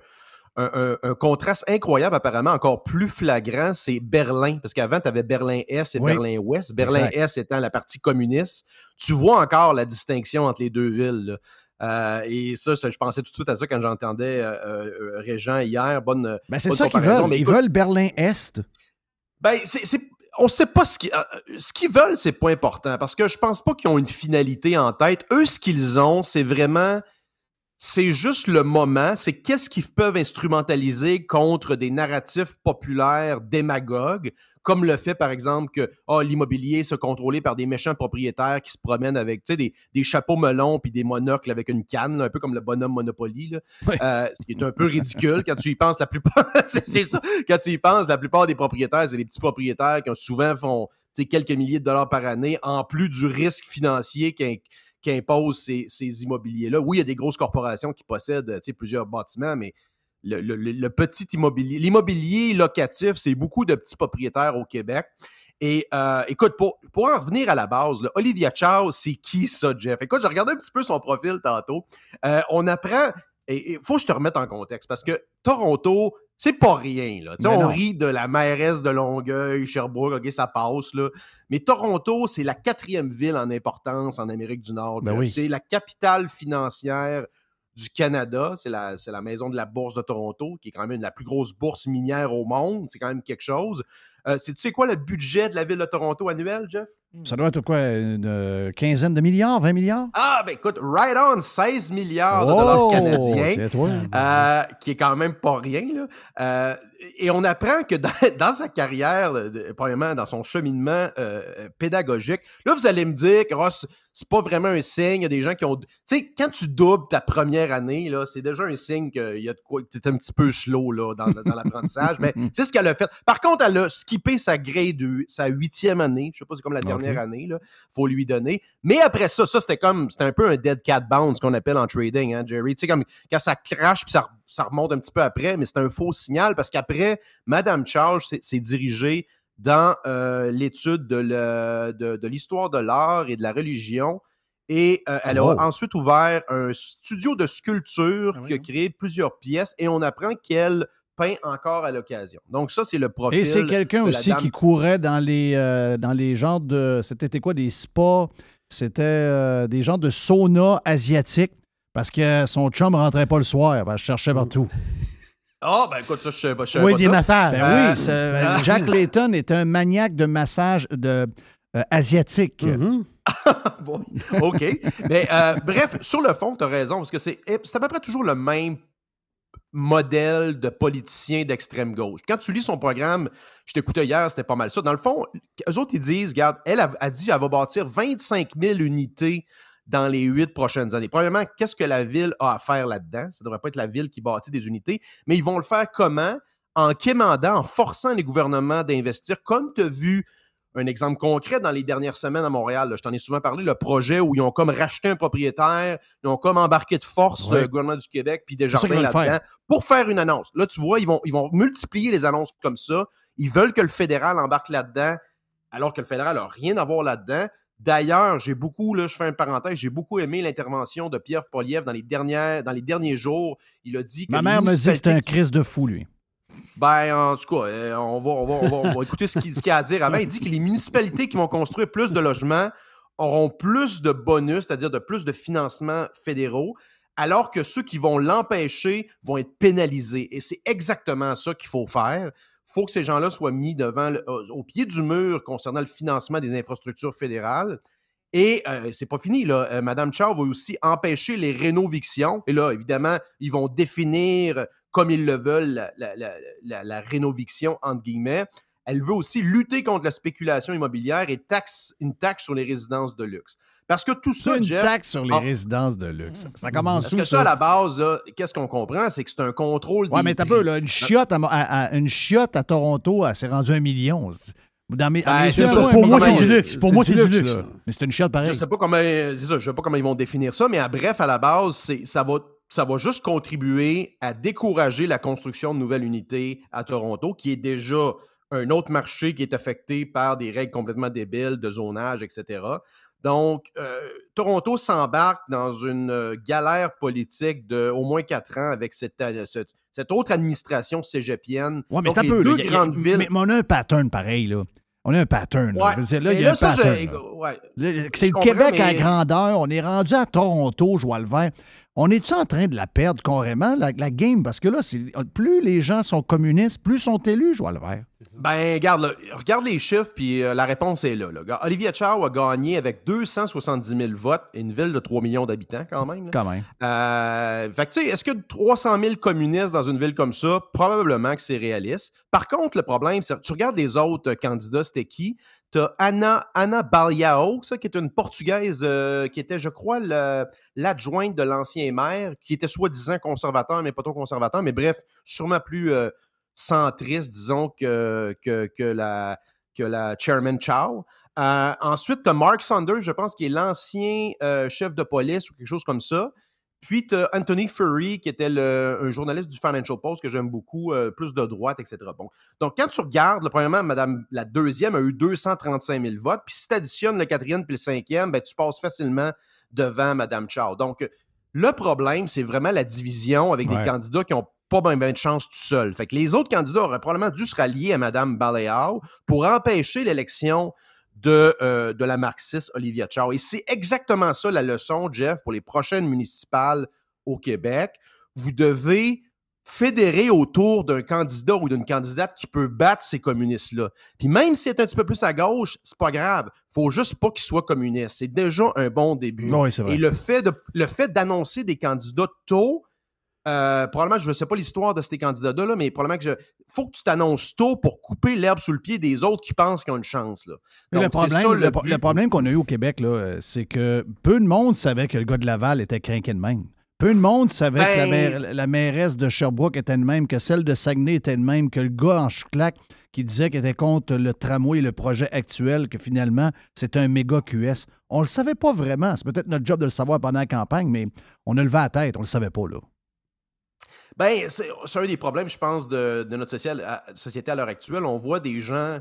un, contraste incroyable, apparemment, encore plus flagrant, c'est Berlin. Parce qu'avant, tu avais Berlin-Est et Berlin-Ouest. Berlin-Est étant la partie communiste. Tu vois encore la distinction entre les deux villes. Euh, et ça, je pensais tout de suite à ça quand j'entendais euh, euh, Régent hier. Bonne, ben c'est ça qu'ils veulent. Ils veulent Berlin-Est. Ben, c'est on ne sait pas ce qu'ils ce qu'ils veulent, c'est pas important parce que je pense pas qu'ils ont une finalité en tête. Eux, ce qu'ils ont, c'est vraiment c'est juste le moment, c'est qu'est-ce qu'ils peuvent instrumentaliser contre des narratifs populaires démagogues, comme le fait par exemple que oh, l'immobilier se contrôlé par des méchants propriétaires qui se promènent avec des, des chapeaux melons puis des monocles avec une canne, un peu comme le bonhomme Monopoly, euh, ce qui est un peu ridicule quand tu y penses la plupart. c'est ça, quand tu y penses, la plupart des propriétaires, c'est des petits propriétaires qui ont souvent font quelques milliers de dollars par année, en plus du risque financier qu'un qui impose ces, immobiliers-là. Oui, il y a des grosses corporations qui possèdent plusieurs bâtiments, mais le, petit immobilier, l'immobilier locatif, c'est beaucoup de petits propriétaires au Québec. Et euh, écoute, pour, en revenir à la base, Olivia Chow, c'est qui ça, Jeff? Écoute, j'ai regardé un petit peu son profil tantôt. Euh, on apprend, et il faut que je te remette en contexte, parce que Toronto, c'est pas rien. Là. Tu sais, Mais on non. rit de la mairesse de Longueuil, Sherbrooke, OK, ça passe. Là. Mais Toronto, c'est la quatrième ville en importance en Amérique du Nord. Ben oui. C'est la capitale financière du Canada. C'est la, c'est la maison de la bourse de Toronto, qui est quand même la plus grosse bourse minière au monde. C'est quand même quelque chose. Euh, c'est, tu sais quoi le budget de la ville de Toronto annuel, Jeff? Ça doit être quoi, une euh, quinzaine de milliards, 20 milliards? Ah, ben écoute, right on, 16 milliards de Oh, dollars canadiens, c'est toi. euh, qui est quand même pas rien. Là. Euh, et on apprend que dans, dans sa carrière, premièrement, dans son cheminement euh, pédagogique, là, vous allez me dire que oh, c'est- pas vraiment un signe. Il y a des gens qui ont. Tu sais, quand tu doubles ta première année, là, c'est déjà un signe qu'il y a de quoi, que tu un petit peu slow là, dans, dans l'apprentissage. Mais c'est ce qu'elle a fait. Par contre, elle a skippé sa grade, de- sa huitième année. Je sais pas, c'est comme la dernière Ok. année. Là. faut lui donner. Mais après ça, ça, c'était comme. C'était un peu un dead cat bounce qu'on appelle en trading, hein, Jerry. Tu sais, comme quand ça crache puis ça, ça remonte un petit peu après, mais c'est un faux signal parce qu'après, Madame Charles s'est dirigée dans euh, l'étude de le- de- de l'histoire de l'art et de la religion. Et euh, elle a Oh. ensuite ouvert un studio de sculpture Ah oui, qui a créé plusieurs pièces et on apprend qu'elle peint encore à l'occasion. Donc ça, c'est le profil. Et c'est quelqu'un aussi dame. qui courait dans les, euh, dans les genres de. C'était quoi, des spas? C'était euh, des genres de sauna asiatiques parce que son chum rentrait pas le soir. Ben, je cherchais partout. Ah, ben écoute, ça, je sais pas. je Oui, pas des ça. massages. Ben Euh, oui, c'est- euh, Jack Layton est un maniaque de massage de, euh, asiatique. Mhm. Bon, OK. Mais euh, bref, sur le fond, tu as raison, parce que c'est c'est à peu près toujours le même modèle de politicien d'extrême gauche. Quand tu lis son programme, je t'écoutais hier, c'était pas mal ça. Dans le fond, eux autres, ils disent, regarde, elle a, a dit qu'elle va bâtir 25 000 unités dans les huit prochaines années. Premièrement, qu'est-ce que la ville a à faire là-dedans? Ça ne devrait pas être la ville qui bâtit des unités, mais ils vont le faire comment? En quémandant, en forçant les gouvernements d'investir, comme tu as vu un exemple concret dans les dernières semaines à Montréal. là, je t'en ai souvent parlé, le projet où ils ont comme racheté un propriétaire, ils ont comme embarqué de force Ouais. le gouvernement du Québec puis des jardins là-dedans pour faire une annonce. Là, tu vois, ils vont, ils vont multiplier les annonces comme ça. Ils veulent que le fédéral embarque là-dedans, alors que le fédéral n'a rien à voir là-dedans. D'ailleurs, j'ai beaucoup, là, je fais une parenthèse, j'ai beaucoup aimé l'intervention de Pierre Poliev dans les, dernières, dans les derniers jours. Il a dit que Ma mère me dit que c'était un crise de fou, lui. ben, en tout cas, euh, on, va, on, va, on, va, on va écouter ce qu'il ce qu'il a à dire avant. Il dit que les municipalités qui vont construire plus de logements auront plus de bonus, c'est-à-dire de plus de financements fédéraux, alors que ceux qui vont l'empêcher vont être pénalisés. Et c'est exactement ça qu'il faut faire. Faut que ces gens-là soient mis devant au pied du mur concernant le financement des infrastructures fédérales. Et euh, c'est pas fini, là. Euh, Madame va aussi empêcher les rénovictions. Et là, évidemment, ils vont définir euh, comme ils le veulent la- la rénoviction, entre guillemets. Elle veut aussi lutter contre la spéculation immobilière et taxe, une taxe sur les résidences de luxe. Parce que tout ça, C'est une Jeff, taxe sur les Ah. résidences de luxe. Ça commence parce où, que ça, à la base, qu'est-ce qu'on comprend? C'est que c'est un contrôle Ouais, des mais t'as peu, là, une chiotte à, à- à- une chiotte à Toronto, elle s'est rendue un million. Dans mes, Ben, mes c'est Pour moi, c'est du luxe. Pour moi, c'est du luxe, là. Mais c'est une chiotte pareille. Je sais pas comment, c'est ça, je sais pas comment ils vont définir ça, mais à bref, à la base, c'est, ça va, ça va juste contribuer à décourager la construction de nouvelles unités à Toronto, qui est déjà un autre marché qui est affecté par des règles complètement débiles de zonage, etc. Donc, euh, Toronto s'embarque dans une euh, galère politique de au moins quatre ans avec cette, euh, cette, cette autre administration cégepienne. Ouais, mais Donc, les peu. deux là, a- grandes villes. Mais, mais on a un pattern pareil, là. On a un pattern. là. Ouais. Il y a un je- pattern. ouais. C'est le Québec à grandeur. On est rendu à Toronto, je vois le vert. On est-tu en train de la perdre carrément, la, la game? Parce que là, plus les gens sont communistes, plus sont élus, je vois le vert. Ben, regarde, là, regarde les chiffres, puis euh, la réponse est là, là. Olivier Chow a gagné avec 270 000 votes, une ville de 3 millions d'habitants quand même. là. Quand même. Euh, fait que, tu sais, est-ce que 300 000 communistes dans une ville comme ça? Probablement que c'est réaliste. Par contre, le problème, c'est tu regardes les autres euh, candidats, c'était qui? T'as Anna, Anna Baliao, ça, qui est une Portugaise euh, qui était, je crois, l'adjointe de l'ancien maire, qui était soi-disant conservateur, mais pas trop conservateur, mais bref, sûrement plus euh, centriste, disons, que, que, que la, chairman Chow. Euh, ensuite, tu as Mark Saunders, je pense, qui est l'ancien chef de police ou quelque chose comme ça. Puis, tu as Anthony Furry, qui était le, un journaliste du Financial Post que j'aime beaucoup, euh, plus de droite, etc. Bon. Donc, quand tu regardes, là, premièrement, Madame, la deuxième a eu 235 000 votes. Puis, si tu additionnes le quatrième puis le cinquième, ben, tu passes facilement devant Madame Chow. Donc, le problème, c'est vraiment la division avec Ouais. des candidats qui n'ont pas bien de chance tout seuls. Fait que les autres candidats auraient probablement dû se rallier à Mme Baleao pour empêcher l'élection de, euh, de la marxiste Olivia Chow. Et c'est exactement ça la leçon, Jeff, pour les prochaines municipales au Québec. Vous devez fédérer autour d'un candidat ou d'une candidate qui peut battre ces communistes-là. Puis même s'il est un petit peu plus à gauche, c'est pas grave. faut juste pas qu'il soit communiste. C'est déjà un bon début. Oui, c'est vrai. Et le fait, de, le fait d'annoncer des candidats tôt, euh, probablement, je ne sais pas l'histoire de ces candidats-là, là, mais probablement que je. faut que tu t'annonces tôt pour couper l'herbe sous le pied des autres qui pensent qu'ils ont une chance. Là. Donc, le problème, ça, le, problème qu'on a eu au Québec, là, euh, c'est que peu de monde savait que le gars de Laval était craqué de même. Peu de monde savait que la, Ben, maire- la mairesse de Sherbrooke était de même, que celle de Saguenay était de même, que le gars en chouclac qui disait qu'il était contre le tramway et le projet actuel, que finalement, c'est un méga QS. On le savait pas vraiment. C'est peut-être notre job de le savoir pendant la campagne, mais on a levé la tête. On le savait pas, là. Ben, c'est un des problèmes, je pense, de, de notre à- société à l'heure actuelle. On voit des gens,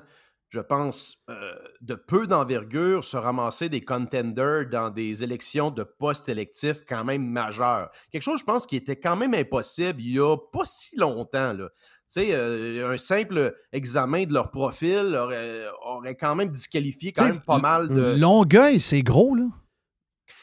je pense, euh, de peu d'envergure se ramasser des contenders dans des élections de postes électifs quand même majeurs. Quelque chose, je pense, qui était quand même impossible il y a pas si longtemps. Là. Tu sais, euh, un simple examen de leur profil aurait, aurait quand même disqualifié quand T'sais, même pas mal de... Longueuil, c'est gros, là.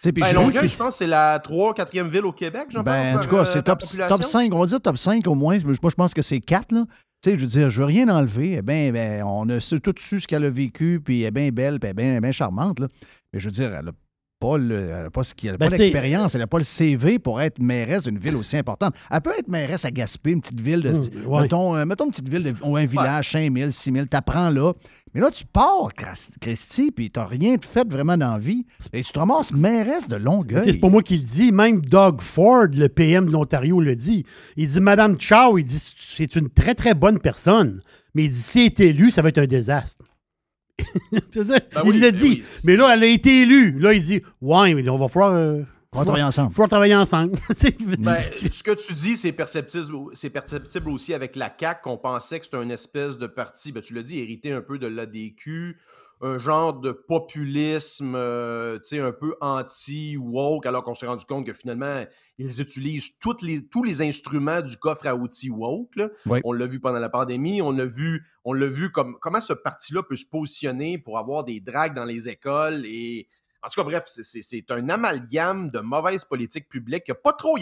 Ben, je- Longueuil, je pense, c'est la 3 4e ville au Québec, je Ben, pense. en tout cas, euh, c'est top, population. top 5. On va dire top 5 au moins. Moi, je pense que c'est 4. Là. Tu sais, je veux dire, je veux rien enlever. Eh ben, ben, on a tout su ce qu'elle a vécu, puis elle est bien belle, puis elle est bien, bien charmante. Là. Mais je veux dire, elle n'a pas, le- elle a pas, ce qui- elle a Ben, pas l'expérience, n'a pas le CV pour être mairesse d'une ville aussi importante. Elle peut être mairesse à Gaspé, une petite ville de. Hum, ouais. mettons, euh, mettons une petite ville de, ou un village, 5 000, 6 000, t'apprends là. Mais là, tu pars, Christy, puis t'as rien fait vraiment dans la vie. Et tu te ramasses mairesse de Longueuil. C'est pas moi qui le dis. Même Doug Ford, le PM de l'Ontario, le dit. Il dit Madame Chow, il dit c'est une très, très bonne personne. Mais il dit si elle est élue, ça va être un désastre. Ben il oui, l'a ben dit. oui, mais là, elle a été élue. Là, il dit Ouais, mais on va falloir. euh, On va travailler ensemble. falloir travailler ensemble. Tu sais, Ben, ce que tu dis, c'est perceptible, c'est perceptible aussi avec la CAQ, qu'on pensait que c'était une espèce de parti, ben, tu l'as dit, hérité un peu de l'ADQ, un genre de populisme, euh, tu sais, un peu anti-woke, alors qu'on s'est rendu compte que finalement, ils utilisent toutes les, tous les instruments du coffre à outils woke. là. Oui. On l'a vu pendant la pandémie, on l'a vu, on l'a vu comme comment ce parti-là peut se positionner pour avoir des dragues dans les écoles et en tout cas, bref, c'est- un amalgame de mauvaise politique publique. Il n'y a pas trop,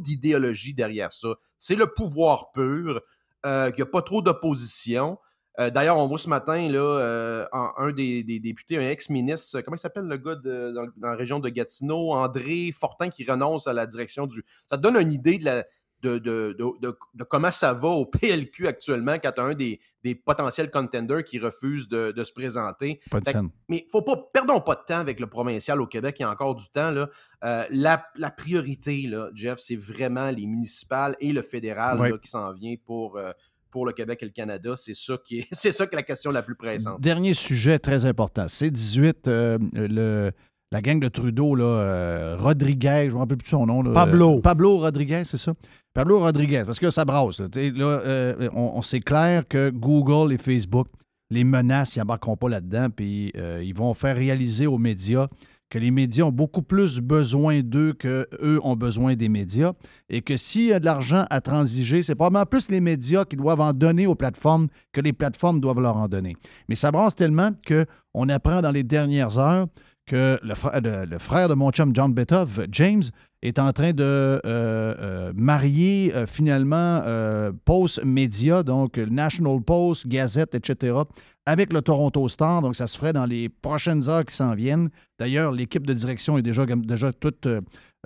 d'idéologie derrière ça. C'est le pouvoir pur. Euh, il n'y a pas trop d'opposition. Euh, D'ailleurs, on voit ce matin, là, euh, un des, députés, un ex-ministre, comment il s'appelle le gars de- dans, dans la région de Gatineau, André Fortin, qui renonce à la direction du. Ça donne une idée de, la- de, de- de- de- de comment ça va au PLQ actuellement quand tu as un des, des potentiels contenders qui refuse de, de se présenter. Pas de Fait que- scène. mais faut pas, perdons pas de temps avec le provincial au Québec, il y a encore du temps. Là. Euh, la, la priorité, là, Jeff, c'est vraiment les municipales et le fédéral Ouais. là, qui s'en vient pour, euh, pour le Québec et le Canada. C'est ça qui est, c'est ça qui est la question la plus pressante. Dernier sujet très important. C'est 18, euh, le, la gang de Trudeau, là, euh, Rodriguez, je ne me rappelle plus son nom. là, Pablo. euh, Pablo Rodriguez, c'est ça? Pablo Rodriguez, parce que ça brasse. Là, euh, on, c'est clair que Google et Facebook, les menaces, ils n'embarqueront pas là-dedans, puis euh, ils vont faire réaliser aux médias que les médias ont beaucoup plus besoin d'eux qu'eux ont besoin des médias, et que s'il y a de l'argent à transiger, c'est probablement plus les médias qui doivent en donner aux plateformes que les plateformes doivent leur en donner. Mais ça brasse tellement qu'on apprend dans les dernières heures que le frère de, le frère de mon chum John Beethoven, James, est en train de euh, euh, marier euh, finalement euh, Post Media, donc euh, National Post, Gazette, etc., avec le Toronto Star. Donc, ça se ferait dans les prochaines heures qui s'en viennent. D'ailleurs, l'équipe de direction est déjà, déjà toute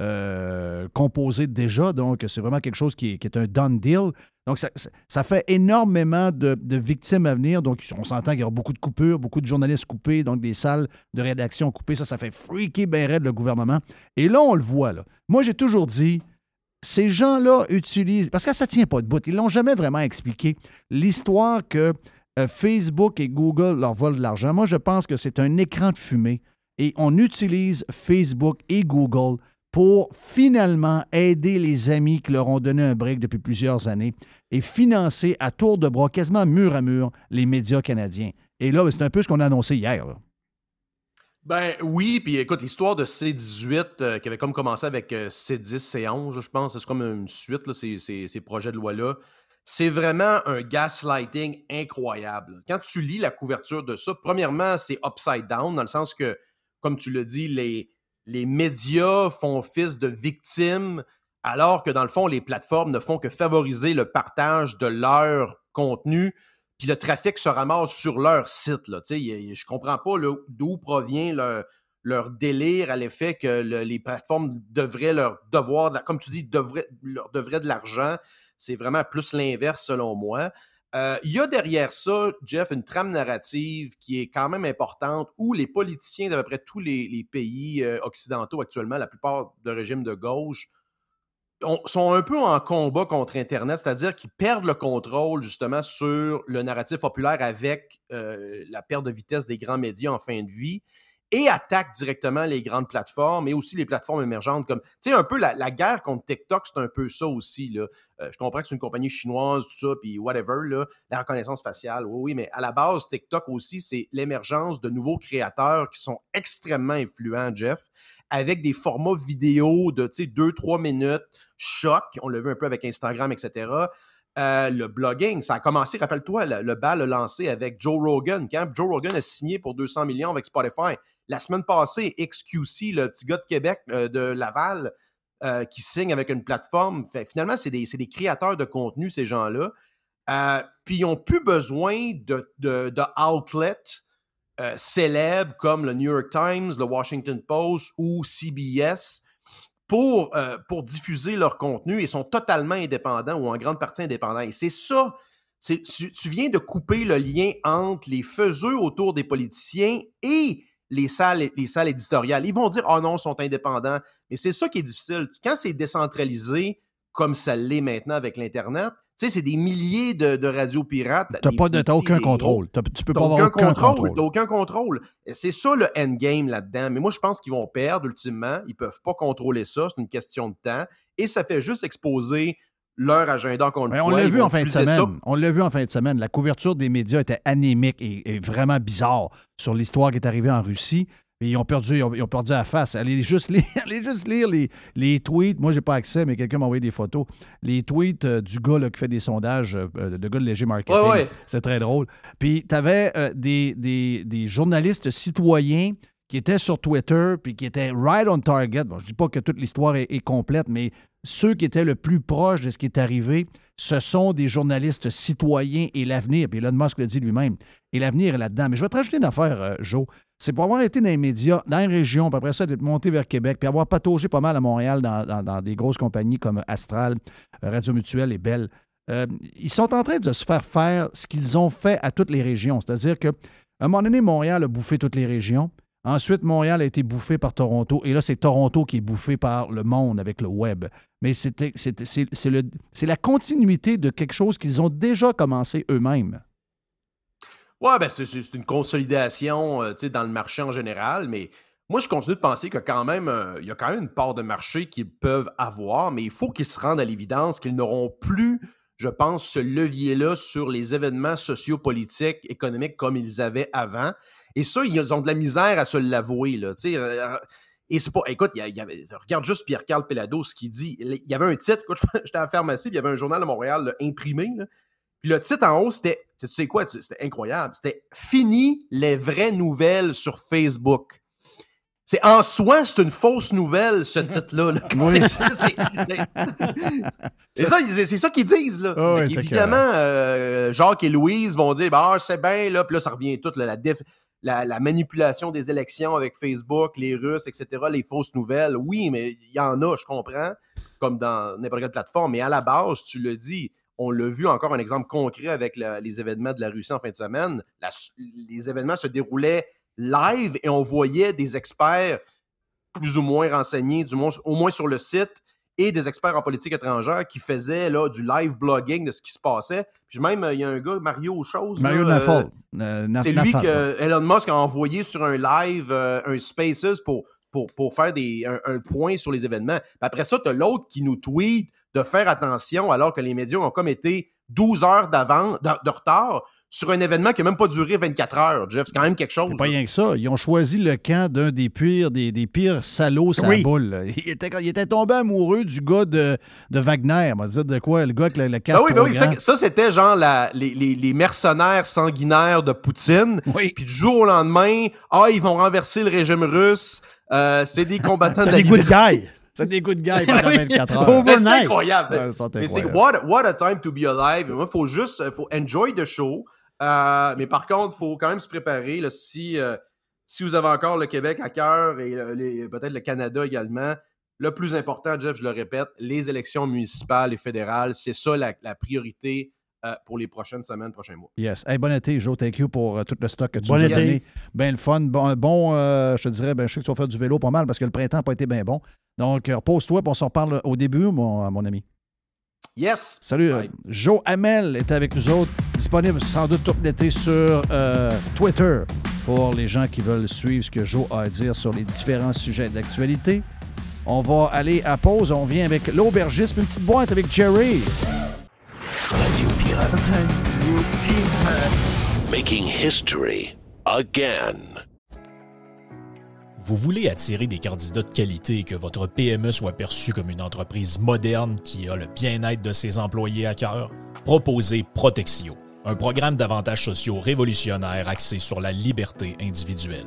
euh, composée déjà. Donc, c'est vraiment quelque chose qui est, un done deal. Donc, ça, fait énormément de, victimes à venir. Donc, on s'entend qu'il y aura beaucoup de coupures, beaucoup de journalistes coupés, donc des salles de rédaction coupées. Ça, ça fait freaker bien raide le gouvernement. Et là, on le voit. Là. Moi, j'ai toujours dit, ces gens-là utilisent, parce que ça ne tient pas de bout, ils l'ont jamais vraiment expliqué, l'histoire que euh, Facebook et Google leur volent de l'argent. Moi, je pense que c'est un écran de fumée et on utilise Facebook et Google pour finalement aider les amis qui leur ont donné un break depuis plusieurs années et financer à tour de bras, quasiment mur à mur, les médias canadiens. Et là, c'est un peu ce qu'on a annoncé hier. Ben oui, puis écoute, l'histoire de C18 euh, qui avait comme commencé avec euh, C10, C11, je pense, c'est comme une suite, ces, ces, projets de loi-là. C'est vraiment un gaslighting incroyable. Quand tu lis la couverture de ça, premièrement, c'est upside down, dans le sens que, comme tu le dis, les, les médias font fils de victimes, alors que dans le fond, les plateformes ne font que favoriser le partage de leur contenu puis le trafic se ramasse sur leur site. Là. Je ne comprends pas d'où provient leur, délire à l'effet que les plateformes devraient leur devoir, comme tu dis, devraient, leur devraient de l'argent. C'est vraiment plus l'inverse selon moi. Euh, il y a derrière ça, Jeff, une trame narrative qui est quand même importante où les politiciens d'à peu près tous les, pays euh, occidentaux actuellement, la plupart de régimes de gauche, sont un peu en combat contre Internet, c'est-à-dire qu'ils perdent le contrôle justement sur le narratif populaire avec euh, la perte de vitesse des grands médias en fin de vie et attaquent directement les grandes plateformes et aussi les plateformes émergentes comme, tu sais, un peu la, guerre contre TikTok, c'est un peu ça aussi, là. Euh, je comprends que c'est une compagnie chinoise, tout ça, puis whatever, là, la reconnaissance faciale, oui, oui, mais à la base, TikTok aussi, c'est l'émergence de nouveaux créateurs qui sont extrêmement influents, Jeff, avec des formats vidéo de, tu sais, 2-3 minutes, choc, on l'a vu un peu avec Instagram, etc., euh, le blogging, ça a commencé, rappelle-toi, le, bal a lancé avec Joe Rogan. Quand Joe Rogan a signé pour 200 millions avec Spotify, la semaine passée, XQC, le petit gars de Québec, euh, de Laval, euh, qui signe avec une plateforme, finalement, c'est des, créateurs de contenu, ces gens-là. puis ils n'ont plus besoin de, célèbres comme le New York Times, le Washington Post ou CBS pour, euh, pour diffuser leur contenu et sont totalement indépendants ou en grande partie indépendants. Et c'est ça, tu, tu viens de couper le lien entre les faiseux autour des politiciens et les salles, les salles éditoriales. Ils vont dire, oh non, ils sont indépendants. Mais c'est ça qui est difficile. Quand c'est décentralisé, comme ça l'est maintenant avec l'Internet, tu sais, c'est des milliers de, de radios pirates. Tu n'as aucun contrôle. tu peux pas avoir aucun contrôle. aucun contrôle. C'est ça le endgame là-dedans. Mais moi, je pense qu'ils vont perdre ultimement. Ils ne peuvent pas contrôler ça. C'est une question de temps. Et ça fait juste exposer leur agenda encore une fois. On l'a vu en fin de semaine. On l'a vu en fin de semaine. La couverture des médias était anémique et vraiment bizarre sur l'histoire qui est arrivée en Russie ils ont perdu, ils ont, perdu la face. Allez juste lire, allez juste lire les, les tweets. Moi, j'ai pas accès, mais quelqu'un m'a envoyé des photos. Les tweets euh, du gars qui fait des sondages, euh, le gars de Léger Marketing. C'est très drôle. Puis, tu avais euh, des, des, journalistes citoyens qui étaient sur Twitter, puis qui étaient right on target. Bon, je dis pas que toute l'histoire est, est, complète, mais ceux qui étaient le plus proches de ce qui est arrivé, ce sont des journalistes citoyens et l'avenir. Puis Elon Musk le dit lui-même. Et l'avenir est là-dedans. Mais je vais te rajouter une affaire, Joe c'est pour avoir été dans les médias, dans les régions, puis après ça, d'être monté vers Québec, puis avoir pataugé pas mal à Montréal dans, des grosses compagnies comme Astral, euh, Radio Mutuelle et Bell. Euh, ils sont en train de se faire faire ce qu'ils ont fait à toutes les régions. C'est-à-dire qu'à un moment donné, Montréal a bouffé toutes les régions. Ensuite, Montréal a été bouffé par Toronto. Et là, c'est Toronto qui est bouffé par le monde avec le web. Mais c'est la continuité de quelque chose qu'ils ont déjà commencé eux-mêmes. Ouais, ben c'est une consolidation euh, dans le marché en général, mais moi, je continue de penser que quand même, euh, y a quand même une part de marché qu'ils peuvent avoir, mais il faut qu'ils se rendent à l'évidence qu'ils n'auront plus, je pense, ce levier-là sur les événements sociopolitiques, économiques comme ils avaient avant. Et ça, ils ont de la misère à se l'avouer. Là, euh, et c'est pas. Écoute, y y avait, regarde juste Pierre-Carl Pelado, ce qu'il dit. Il y avait un titre, j'étais à la pharmacie, il y avait un journal de Montréal imprimé. Là, puis le titre en haut, c'était, tu sais quoi, c'était incroyable. C'était Fini les vraies nouvelles sur Facebook. C'est en soi, c'est une fausse nouvelle, ce titre-là. C'est ça, c'est ça qu'ils disent. Là. Oh, évidemment, euh, Jacques et Louise vont dire bah, c'est bien, là, puis là, ça revient tout, la, la, la, manipulation des élections avec Facebook, les Russes, etc., les fausses nouvelles. Oui, mais il y en a, je comprends, comme dans n'importe quelle plateforme. Mais à la base, tu le dis, on l'a vu encore un exemple concret avec les événements de la Russie en fin de semaine. les événements se déroulaient live et on voyait des experts plus ou moins renseignés, du moins, au moins sur le site, et des experts en politique étrangère qui faisaient là, du live blogging de ce qui se passait. Puis même, euh, il y a un gars, Mario Chose. Mario là, Nafal. euh, Euh, c'est lui que Elon Musk a envoyé sur un live, euh, un Spaces pour, pour, pour faire des, un, un point sur les événements. Puis après ça, tu as l'autre qui nous tweet de faire attention alors que les médias ont comme été 12 heures d'avant, de, de retard sur un événement qui n'a même pas duré 24 heures, Jeff. C'est quand même quelque chose. Pas rien que ça. Ils ont choisi le camp d'un des pires, des, des pires salauds sa Oui. boule. Il était, il était tombé amoureux du gars de, de Wagner. On va dire de quoi? Le gars avec le, le Ben casque oui, ben oui, ça, c'était genre la- les, les- les mercenaires sanguinaires de Poutine. Puis du jour au lendemain, ah, ils vont renverser le régime russe. Euh, c'est des combattants de la C'est des good guys. C'est des good guys pendant Oui. 24 heures. C'est incroyable. Ouais, mais c'est incroyable. what, what a time to be alive. Moi, il faut juste faut enjoy the show. Euh, mais par contre, il faut quand même se préparer. là, si, euh, si vous avez encore le Québec à cœur et peut-être le Canada également, le plus important, Jeff, je le répète, les élections municipales et fédérales, c'est ça la, la priorité euh, pour les prochaines semaines, prochains mois. Yes. Hey, bon été, Joe. Thank you pour euh, tout le stock que tu Bon nous as été. donné. Ben le fun. Bon, bon, euh, je te dirais, ben, je sais que tu vas faire du vélo pas mal parce que le printemps n'a pas été bien bon. Donc, repose-toi, on s'en reparle au début, mon, mon ami. Yes! Salut. euh, Joe Hamel était avec nous autres, disponible sans doute tout l'été sur euh, Twitter pour les gens qui veulent suivre ce que Joe a à dire sur les différents sujets d'actualité. On va aller à pause. On vient avec l'aubergiste, une petite boîte avec Jerry. Radio Pirate. Making history again. Vous voulez attirer des candidats de qualité et que votre PME soit perçue comme une entreprise moderne qui a le bien-être de ses employés à cœur? Proposez Protexio, un programme d'avantages sociaux révolutionnaire axé sur la liberté individuelle.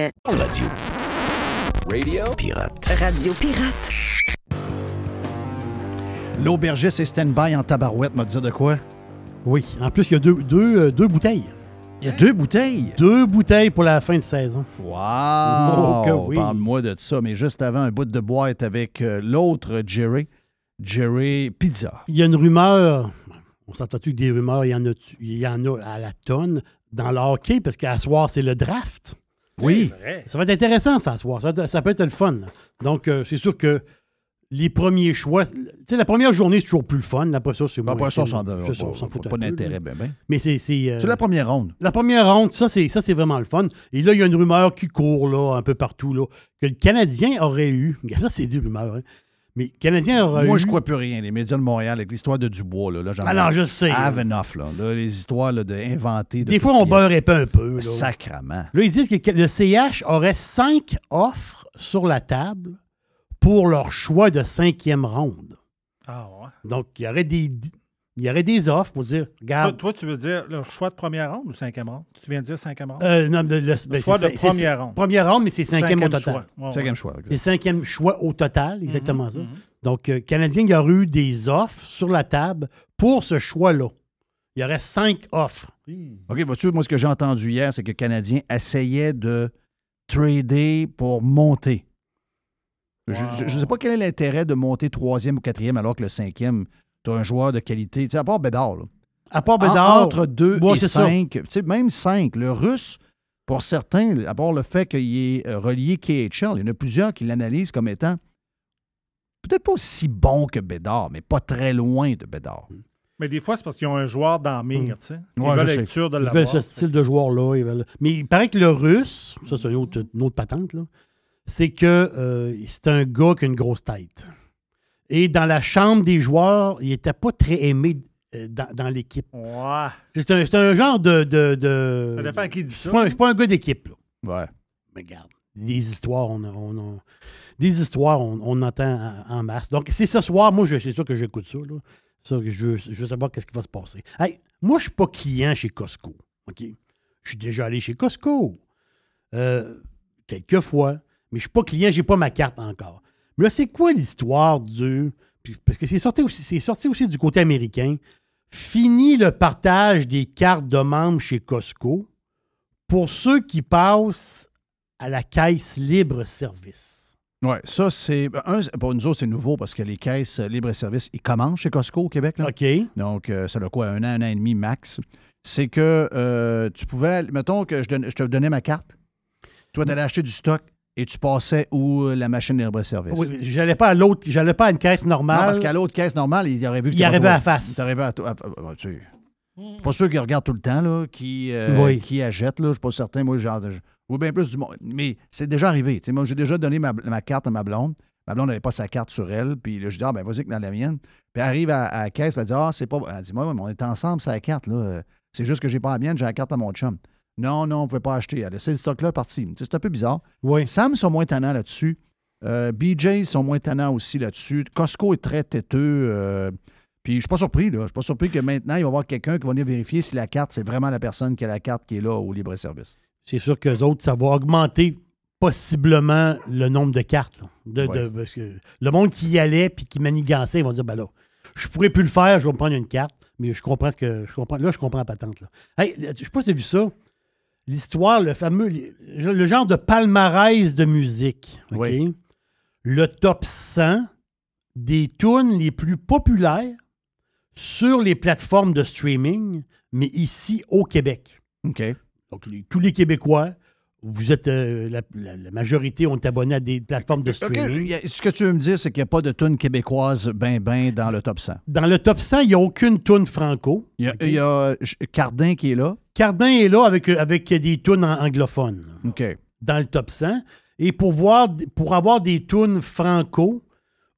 Radio. Radio Pirate. Radio Pirate. L'aubergiste est stand-by en tabarouette, m'a dit de quoi? Oui. En plus, il y a deux, deux, euh, deux bouteilles. Il y a deux bouteilles? Deux bouteilles pour la fin de saison. Wow! Oh, que oui. Parle-moi de ça. Mais juste avant, un bout de boîte avec euh, l'autre Jerry. Jerry Pizza. Il y a une rumeur. On s'entend-tu que des rumeurs, il y en a, il y en a à la tonne dans le hockey, parce qu'à soir, c'est le draft. Oui. Ça va être intéressant, ça, soir. Ça, va être- ça peut être le fun. là. Donc, euh, c'est sûr que les premiers choix. Tu sais, la première journée, c'est toujours plus le fun. Après ça, c'est moins. Après ça, on s'en fout pas d'intérêt, ben, ben. Mais c'est. C'est euh, C'est la première ronde. la première ronde, ça, c'est, ça, c'est vraiment le fun. Et là, il y a une rumeur qui court là, un peu partout, là, que le Canadien aurait eu. Ça, c'est des rumeurs, hein. Mais Canadien aurait Moi, eu. je crois plus rien. Les médias de Montréal, avec l'histoire de Dubois, là, là j'en Ah non, je sais. Have enough, là. Là, les histoires là, d'inventer. Des fois, on beurre épais un peu. Là. Sacrement. Là, ils disent que le CH aurait cinq offres sur la table pour leur choix de cinquième ronde. Ah ouais. Donc, il y aurait des, il y aurait des offres pour dire, Toi, regarde. toi, tu veux dire le choix de première ronde ou cinquième ronde? Tu viens de dire cinquième ronde? Euh, non, le- ben, choix de première ronde. Première ronde, mais c'est cinquième, au total. choix. Ouais, ouais. Cinquième choix. C'est cinquième choix au total, exactement Mhm, ça. Donc, euh, Canadien, il y aurait eu des offres sur la table pour ce choix-là. Il y aurait cinq offres. OK, vois-tu, moi, ce que j'ai entendu hier, c'est que le Canadien essayait de trader pour monter. Je ne sais pas quel est l'intérêt de monter troisième ou quatrième alors que le cinquième, tu as un joueur de qualité. Tu sais, à part Bédard. là. À part En- Bédard. entre deux Ouais, et c'est ça. cinq. Tu sais, même cinq. Le russe, pour certains, à part le fait qu'il est euh, relié KHL, il y en a plusieurs qui l'analysent comme étant peut-être pas aussi bon que Bédard, mais pas très loin de Bédard. Mais des fois, c'est parce qu'ils ont un joueur dans le mire, tu sais. Ils Ouais, veulent je être sais. sûrs de Ils l'avoir. veulent ce style de joueur-là. veulent- Mais il paraît que le russe, ça c'est une autre, une autre patente, là, c'est que euh, c'est un gars qui a une grosse tête. Et dans la chambre des joueurs, il n'était pas très aimé euh, dans, dans l'équipe. Ouais. C'est un, c'est un genre de. de, de- Ça dépend à qui dit ça. C'est pas, un- c'est pas un gars d'équipe. là. Ouais. Mais regarde, des histoires, on, on- on- des histoires, on, on entend en, masse. Donc, c'est ce soir, moi, je- c'est sûr que j'écoute ça. Là. Ça, je, veux- je veux savoir qu'est-ce qui va se passer. Hey, moi, je suis pas client chez Costco. OK? Je suis déjà allé chez Costco. Euh, quelques fois. Mais je suis pas client, j'ai pas ma carte encore. Mais là, c'est quoi l'histoire du. Parce que c'est sorti, aussi, c'est sorti aussi du côté américain. Fini le partage des cartes de membres chez Costco pour ceux qui passent à la caisse libre-service. Oui, ça, c'est. Un, pour nous autres, c'est nouveau parce que les caisses libre-service, ils commencent chez Costco au Québec. Là. OK. Donc, euh, ça a quoi, un an, un an et demi max. C'est que euh, tu pouvais. Mettons que je, je te donnais ma carte. Toi, tu allais acheter du stock et tu passais où euh, la machine libre-service. Oui, j'allais pas à l'autre, j'allais pas à une caisse normale. Non, parce qu'à l'autre caisse normale, il aurait vu que Il arrivait à face. Il arrivait à toi. à- à- à- tu sais. Pas sûr qu'ils regardent tout le temps, là, qui, euh, Oui. qui achète, là. Je suis pas certain. Moi, genre, je vois bien plus du monde. Mais c'est déjà arrivé. Tu sais, moi, j'ai déjà donné ma, ma carte à ma blonde. Ma blonde n'avait pas sa carte sur elle. Puis là, je dis, ah, ben, vas-y que dans la mienne. Puis elle arrive à, à la caisse, puis elle dit, ah, c'est pas. Elle dit, moi, on est ensemble, la carte, là. C'est juste que j'ai pas la mienne, j'ai la carte à mon chum. Non, non, on ne pouvait pas acheter. Elle a laissé le stock-là parti. C'est un peu bizarre. Oui. Sam sont moins tannants là-dessus. Euh, BJ sont moins tannants aussi là-dessus. Costco est très têteux. euh, puis je suis pas surpris, là. Je suis pas surpris que maintenant, il va y avoir quelqu'un qui va venir vérifier si la carte, c'est vraiment la personne qui a la carte qui est là au libre-service. C'est sûr qu'eux autres, ça va augmenter possiblement le nombre de cartes. là. De, de- Ouais. parce que le monde qui y allait puis qui manigançait, ils vont dire ben là, je pourrais plus le faire, je vais me prendre une carte. Mais je comprends ce que. Je comprends, là, je comprends la patente. Là. Hey, je sais pas si tu as vu ça. L'histoire, le fameux. Le genre de palmarès de musique. OK? Oui. Le top 100 des tunes les plus populaires sur les plateformes de streaming, mais ici au Québec. OK. Donc, les- tous les Québécois, vous êtes. euh, la, la- la majorité ont été à des plateformes de streaming. y a- ce que tu veux me dire, c'est qu'il n'y a pas de tune québécoise ben ben dans le top 100. Dans le top 100, il n'y a aucune tune franco. Il y a, OK? il y a Cardin qui est là. Cardin est là avec, avec des tunes anglophones OK. dans le top 100. Et pour, voir, pour avoir des tunes franco,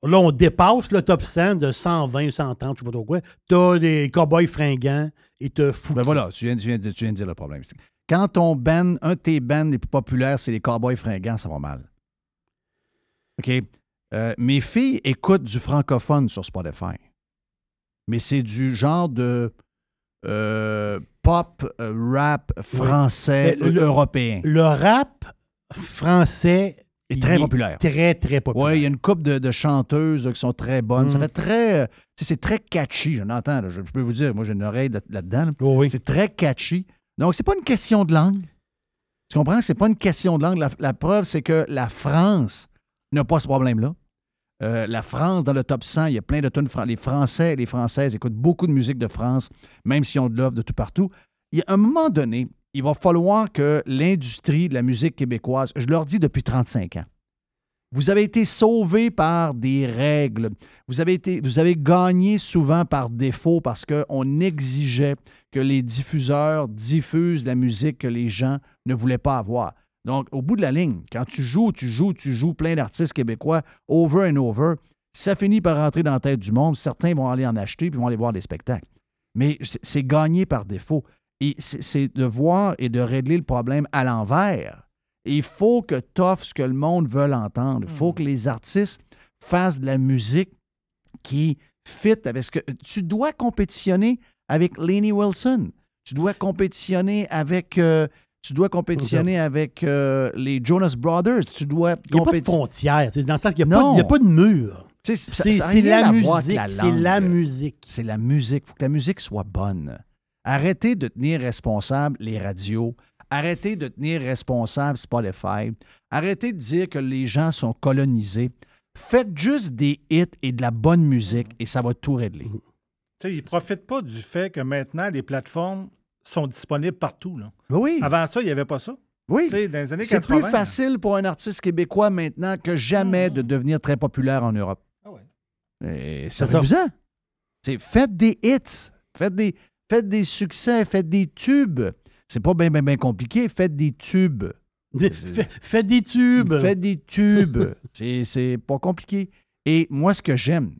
là, on dépasse le top 100 de 120 ou 130, je ne sais pas trop quoi. Tu as des cowboys fringants et tu as Fouki. Ben voilà, tu viens, tu viens tu viens de dire le problème. Quand ton band, un de tes bands les plus populaires, c'est les Cowboys fringants, ça va mal. OK? Euh, mes filles écoutent du francophone sur Spotify. Mais c'est du genre de euh, pop, euh, rap français, le- européen. Le rap français est très populaire. Très, très populaire. Oui, il y a une couple de, de chanteuses qui sont très bonnes. Ça Mm. fait très. c'est très catchy, j'en entends. là. Je, je peux vous dire, moi, j'ai une oreille là- là-dedans. là. oui. C'est très catchy. Donc, c'est pas une question de langue. Tu comprends? C'est pas une question de langue. La, preuve, c'est que la France n'a pas ce problème-là. Euh, la France, dans le top 100, il y a plein de tonnes. Les Français et les Françaises écoutent beaucoup de musique de France, même s'ils ont de l'offre de tout partout. Il y a un moment donné, il va falloir que l'industrie de la musique québécoise, je leur dis depuis 35 ans, vous avez été sauvés par des règles. Vous avez, gagné souvent par défaut parce qu'on exigeait que les diffuseurs diffusent la musique que les gens ne voulaient pas avoir. Donc, au bout de la ligne, quand tu joues, tu joues, tu joues plein d'artistes québécois over and over, ça finit par rentrer dans la tête du monde. Certains vont aller en acheter puis vont aller voir des spectacles. Mais c'est gagné par défaut. Et c'est de voir et de régler le problème à l'envers. Et il faut que tu offres ce que le monde veut entendre. Il faut que les artistes fassent de la musique qui fit avec ce que. Tu dois compétitionner avec Laney Wilson. Tu dois compétitionner avec. euh, tu dois compétitionner avec euh, les Jonas Brothers. Tu dois Il n'y a pas de frontières. C'est Dans le sens qu'il n'y a, pas- Non. il y a pas de mur. C'est la avec musique. la C'est la musique. C'est la musique. Il faut que la musique soit bonne. Arrêtez de tenir responsable les radios. Arrêtez de tenir responsable Spotify. Arrêtez de dire que les gens sont colonisés. Faites juste des hits et de la bonne musique et ça va tout régler. Tu sais, ils ne profitent pas du fait que maintenant, les plateformes sont disponibles partout. Là. Oui. Avant ça, il n'y avait pas ça. Oui. Tu sais, dans les années C'est 80. plus facile pour un artiste québécois maintenant que jamais de devenir très populaire en Europe. Et C'est ça. Servez-vous-en. C'est- Faites des hits. Faites des, faites des succès. Faites des tubes. C'est pas bien, bien, bien compliqué. Faites des tubes. Faites des tubes. Faites des tubes. C'est- C'est pas compliqué. Et moi, ce que j'aime,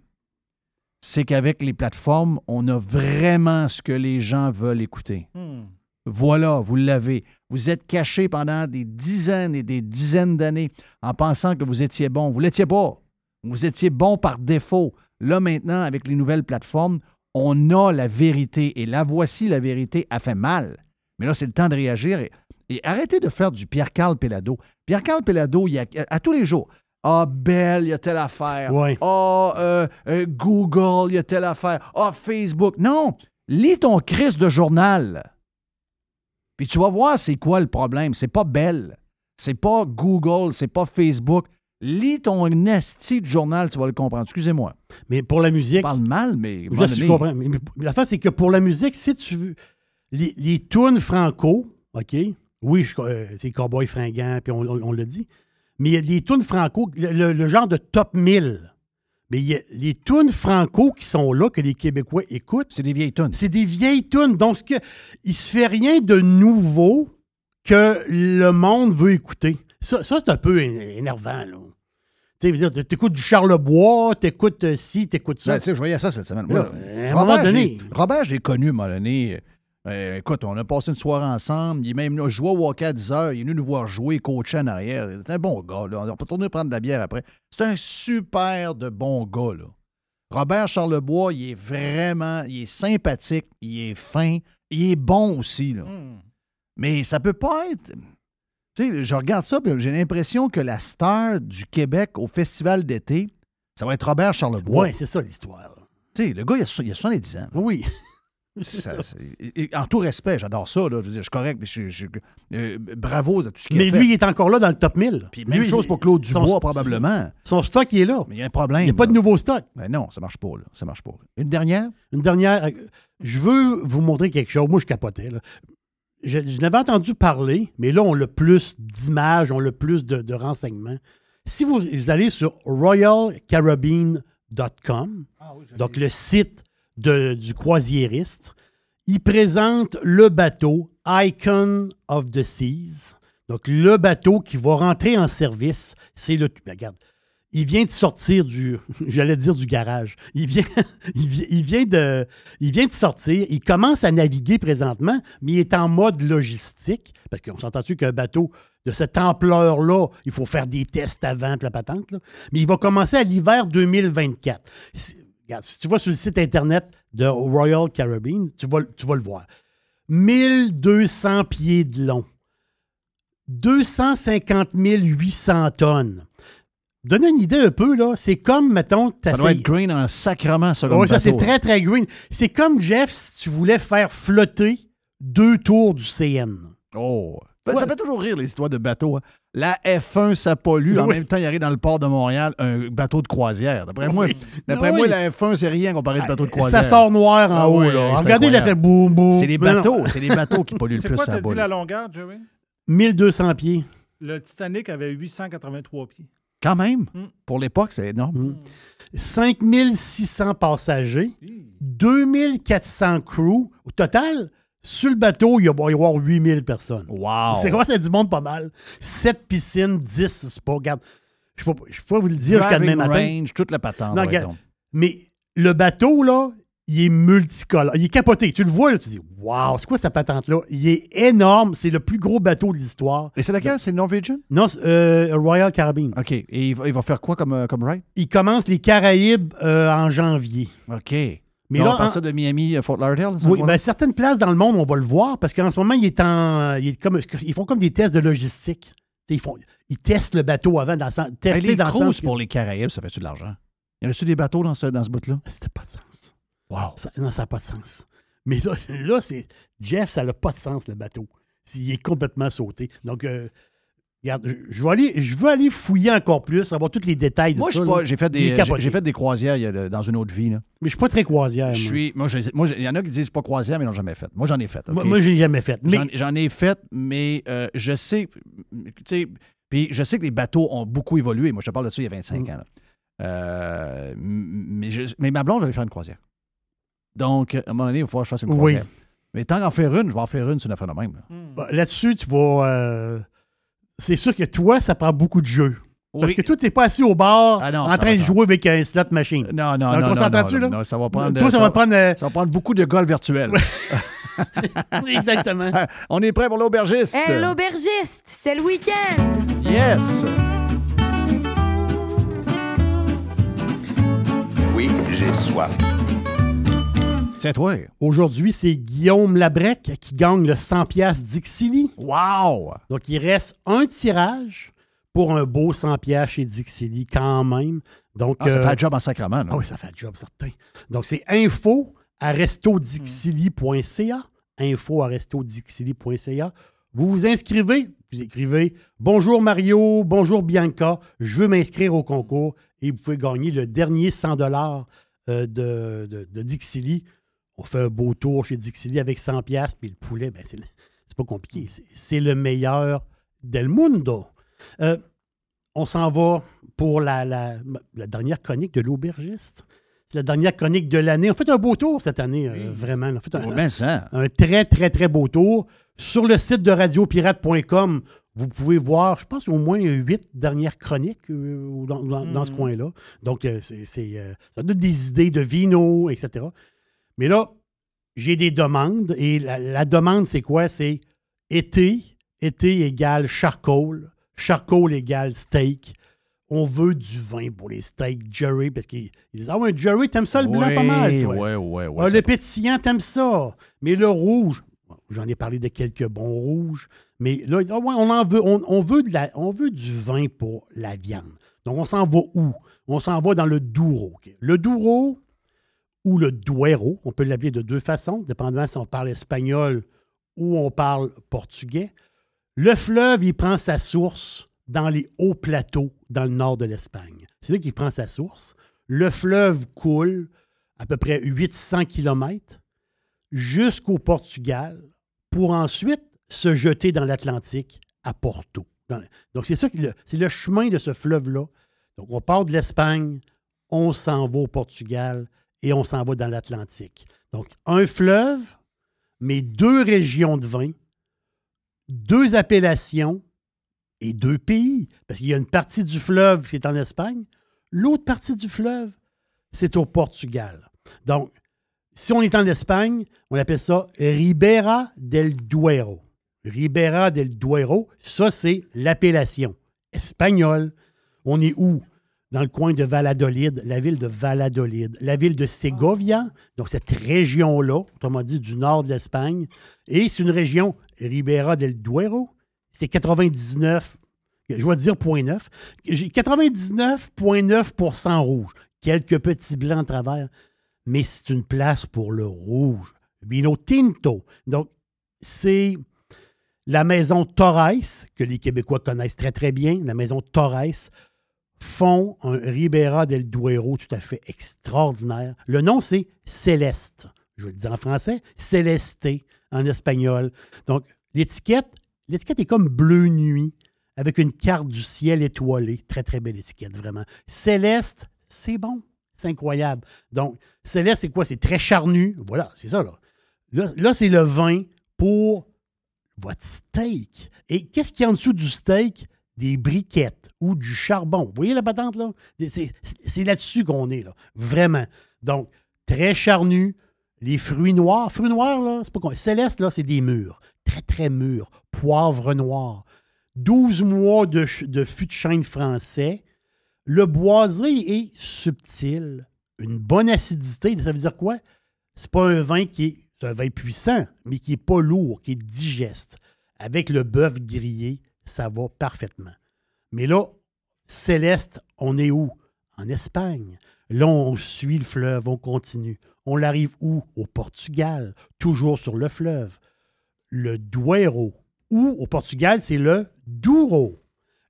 c'est qu'avec les plateformes, on a vraiment ce que les gens veulent écouter. Hmm. Voilà, vous l'avez. Vous êtes caché pendant des dizaines et des dizaines d'années en pensant que vous étiez bon. Vous ne l'étiez pas. Vous étiez bon par défaut. Là, maintenant, avec les nouvelles plateformes, on a la vérité. Et la voici, la vérité, a fait mal. Mais là, c'est le temps de réagir. Et, et arrêtez de faire du Pierre-Carl Pelado. Pierre-Carl Pelado, il y a, à tous les jours, ah, Bell, il y a telle affaire. Ouais. Ah, euh, euh, Google, il y a telle affaire. Ah, Facebook. Non, lis ton crise de journal. Puis tu vas voir c'est quoi le problème. C'est pas Bell. C'est pas Google. C'est pas Facebook. Lis ton esti de journal, tu vas le comprendre. Excusez-moi. Mais pour la musique. Je parle mal, mais. Je, sais, comprends. Mais, mais la face, c'est que pour la musique, si tu veux. Les, les tunes franco, OK? Oui, euh, c'est Cowboy fringant, puis on, on- on l'a dit. Mais il y a des tunes franco, le, le- le genre de top 1000. Mais il y a les tunes franco qui sont là, que les Québécois écoutent. C'est des vieilles tunes. C'est des vieilles tunes. Donc, ce que, il se fait rien de nouveau que le monde veut écouter. Ça, ça, c'est un peu énervant, là. Tu sais, je veux dire, t'écoutes du Charlebois, t'écoutes euh, ci, t'écoutes ça. Ben, tu sais, je voyais ça cette semaine. Là, à un moment donné- j'ai- Robert, je l'ai connu, à un moment donné. Euh, écoute, on a passé une soirée ensemble. Il est même là, je jouais au hockey à 10 heures. Il est venu nous voir jouer, coacher en arrière. C'est un bon gars. Là. On peut tourner prendre de la bière après. C'est un super de bon gars. Là. Robert Charlebois, il est vraiment, il est sympathique, il est fin, il est bon aussi. Là. Mais ça peut pas être. Tu sais, je regarde ça, puis j'ai l'impression que la star du Québec au festival d'été, ça va être Robert Charlebois. Oui, c'est ça l'histoire. Tu sais, le gars, il a, il a 70 ans. Oui. Ça, c'est- et- et en tout respect, j'adore ça. Là. Je veux dire, je suis correct. mais je- je- euh, bravo de tout ce qu'il Mais a fait. lui, il est encore là dans le top 1000. Puis même chose pour Claude Dubois, probablement. Son stock, il est là. Mais il y a un problème. Il n'y a pas de nouveau stock. Ben non, ça marche pas. Là. Ça marche pas. Une dernière? Une dernière. euh, Je veux vous montrer quelque chose. Moi, je capotais. là. Je, je n'avais entendu parler, mais là, on a plus d'images, on a plus de, de renseignements. Si vous, vous allez sur royalcaribbean.com, donc le site du croisiériste, il présente le bateau Icon of the Seas. Donc, le bateau qui va rentrer en service, c'est le. ben, regarde, il vient de sortir du. J'allais dire du garage. Il vient, il, vi- il vient de, sortir. Il commence à naviguer présentement, mais il est en mode logistique. Parce qu'on s'entend-tu qu'un bateau de cette ampleur-là, il faut faire des tests avant, la patente. là. Mais il va commencer à l'hiver 2024. Si, regarde, si tu vas sur le site Internet de Royal Caribbean, tu vas, tu vas le voir. 1200 pieds de long. 250 800 tonnes. Donne une idée un peu, là. C'est comme, mettons, Ça doit être green en sacrement, ça. oui, ça, c'est très, très green. C'est comme, Jeff, si tu voulais faire flotter deux tours du CN. Oh. Ben, Ça fait toujours rire, les histoires de bateaux. hein. La F1, ça pollue. En même temps, il arrive dans le port de Montréal un bateau de croisière. D'après moi, d'après Oui. moi, la F1, c'est rien comparé de bateau de croisière. Ça sort noir en Ah haut, là. c'est Regardez, il a fait boum, boum. C'est les bateaux, c'est les bateaux qui polluent le C'est plus quoi, à t'as dit la longueur, Jerry? 1200 pieds. Le Titanic avait 883 pieds. Quand même, Mm. pour l'époque, c'est énorme. 5600 passagers, 2400 crews. Au total, sur le bateau, il va y avoir 8000 personnes. Wow! C'est quoi, c'est du monde pas mal. 7 piscines, 10 spas. Regarde, je ne peux, je peux pas vous le dire jusqu'à demain matin. range, toute la patente. Non, regarde, mais le bateau, là, il est multicolore. Il est capoté. Tu le vois, là, tu dis, waouh, c'est quoi cette patente-là? Il est énorme. C'est le plus gros bateau de l'histoire. Et c'est lequel? C'est le Norwegian? Non, c'est, euh, Royal Caribbean. OK. Et il va, il va faire quoi comme, euh, comme ride? Il commence les Caraïbes euh, en janvier. OK. Mais là, on parle en- ça de Miami, euh, Fort Lauderdale? ça, Oui, ben, certaines places dans le monde, on va le voir parce qu'en ce moment, il est en, il est comme, ils font comme des tests de logistique. Ils, font, ils testent le bateau avant, dans, le sens- Ben, tester les dans le sens que- pour les Caraïbes, ça fait-tu de l'argent? Y en a-tu des bateaux dans ce, dans ce bout-là? C'était pas de sens. Wow. Ça- non, ça n'a pas de sens. Mais là, là c'est Jeff, ça n'a pas de sens, le bateau. Il est complètement sauté. Donc, euh, regarde, je, je vais aller, je veux aller fouiller encore plus, avoir tous les détails de Moi, je ça. suis pas. là. J'ai fait, des, j'ai fait des croisières il y a de- dans une autre vie. Là. Mais je suis pas très croisière. Je moi. suis. Moi, je- moi, je- il y en a qui disent pas croisière, mais ils n'ont jamais fait. Moi, j'en ai fait. Moi, moi, je l'ai jamais fait. Mais J'en, ai fait, mais euh, je sais. Tu sais, puis je sais que les bateaux ont beaucoup évolué. Moi, je te parle de ça il y a 25 Mm. ans. là. Euh, mais, je- mais ma blonde, j'allais faire une croisière. Donc, à un moment donné, il va falloir que je fasse une Oui. croisière. Mais tant qu'en faire une, je vais en faire une sur une affaire de même. là. bah, là-dessus, tu vas. euh, c'est sûr que toi, ça prend beaucoup de jeu. Parce Oui. que toi, tu n'es pas assis au bar Ah non, en train de jouer avec un slot machine. Non, non, Donc, non. on non, s'entend-tu, non, là? non, ça va prendre. Toi, ça va prendre. euh, ça va prendre beaucoup de golf virtuel. Exactement. On est prêt pour l'aubergiste. Hey, l'aubergiste, c'est le week-end. Yes. Oui, j'ai soif. Aujourd'hui, c'est Guillaume Labrec qui gagne le 100 pièces Dixili. Wow! Donc, il reste un tirage pour un beau 100 pièces chez Dixili quand même. Donc, Ah, ça euh, fait un job en sacrement. là. Ah oui, ça fait un job, certain. Donc, c'est info à restodixili.ca. Info à restodixili.ca. Vous vous inscrivez, vous écrivez Bonjour Mario, bonjour Bianca, je veux m'inscrire au concours et vous pouvez gagner le dernier 100 dollars de, de, de Dixili. On fait un beau tour chez Dixili avec 100 pièces puis le poulet, ben c'est pas compliqué. C'est- le meilleur del mundo. Euh, on s'en va pour la, la- la dernière chronique de l'aubergiste. C'est la dernière chronique de l'année. On fait un beau tour cette année, euh, vraiment. On fait un, Oh, ben ça. un très, très, très beau tour. Sur le site de radiopirate.com, vous pouvez voir, je pense, au moins huit dernières chroniques euh, dans, ce coin-là. Donc, c'est, ça donne des idées de vino, etc. Mais là, j'ai des demandes. Et la, la demande, c'est quoi? C'est été, été égale charcoal, charcoal égale steak. On veut du vin pour les steaks, Jerry, parce qu'ils ils disent Ah ouais, Jerry, t'aimes ça le blanc pas mal, toi. Ouais, ouais, ouais. Ah, le pétillant, t'aimes ça. Mais le rouge, j'en ai parlé de quelques bons rouges, mais là, ils disent, Ah ouais, on, en veut, on, on veut de la- on veut du vin pour la viande. Donc, on s'en va où? On s'en va dans le Douro. Le Douro ou le Duero, on peut l'appeler de deux façons, dépendamment si on parle espagnol ou on parle portugais. Le fleuve, il prend sa source dans les hauts plateaux dans le nord de l'Espagne. C'est là qu'il prend sa source. Le fleuve coule à peu près 800 km jusqu'au Portugal pour ensuite se jeter dans l'Atlantique à Porto. Donc, c'est ça, c'est le chemin de ce fleuve-là. Donc, on part de l'Espagne, on s'en va au Portugal et on s'en va dans l'Atlantique. Donc, un fleuve, mais deux régions de vin, deux appellations et deux pays. Parce qu'il y a une partie du fleuve qui est en Espagne, l'autre partie du fleuve, c'est au Portugal. Donc, si on est en Espagne, on appelle ça Ribera del Duero. Ribera del Duero, ça, c'est l'appellation espagnole. On est où? Dans le coin de Valladolid, la ville de Valladolid, la ville de Segovia, donc cette région-là, autrement dit du nord de l'Espagne. Et c'est une région, Ribera del Duero, c'est 99, je vais dire 0.9, j'ai 99,9% rouge. Quelques petits blancs à travers, mais c'est une place pour le rouge. Vino Tinto. Donc, c'est la maison Torres, que les Québécois connaissent très, très bien, la maison Torres, font un Ribera del Duero tout à fait extraordinaire. Le nom, c'est Céleste. Je vais le dire en français, Céleste en espagnol. Donc, l'étiquette, l'étiquette est comme bleu nuit, avec une carte du ciel étoilé. Très, très belle étiquette, vraiment. Céleste, c'est bon. C'est incroyable. Donc, Céleste, c'est quoi? C'est très charnu. Voilà, c'est ça, là. Là, là, c'est le vin pour votre steak. Et qu'est-ce qu'il y a en dessous du steak? Des briquettes ou du charbon. Vous voyez la patente, là? C'est- là-dessus qu'on est, là. Vraiment. Donc, très charnu. Les fruits noirs. Fruits noirs, là, c'est pas Céleste, là, c'est des mûrs. Très, très mûrs. Poivre noir. 12 mois de, de fût de chêne français. Le boisé est subtil. Une bonne acidité. Ça veut dire quoi? C'est pas un vin qui est. C'est un vin puissant, mais qui n'est pas lourd, qui est digeste. Avec le bœuf grillé, ça va parfaitement. Mais là, Céleste, on est où? En Espagne. Là, on suit le fleuve, on continue. On l'arrive où? Au Portugal, toujours sur le fleuve. Le Duero. Ou au Portugal, c'est le Douro.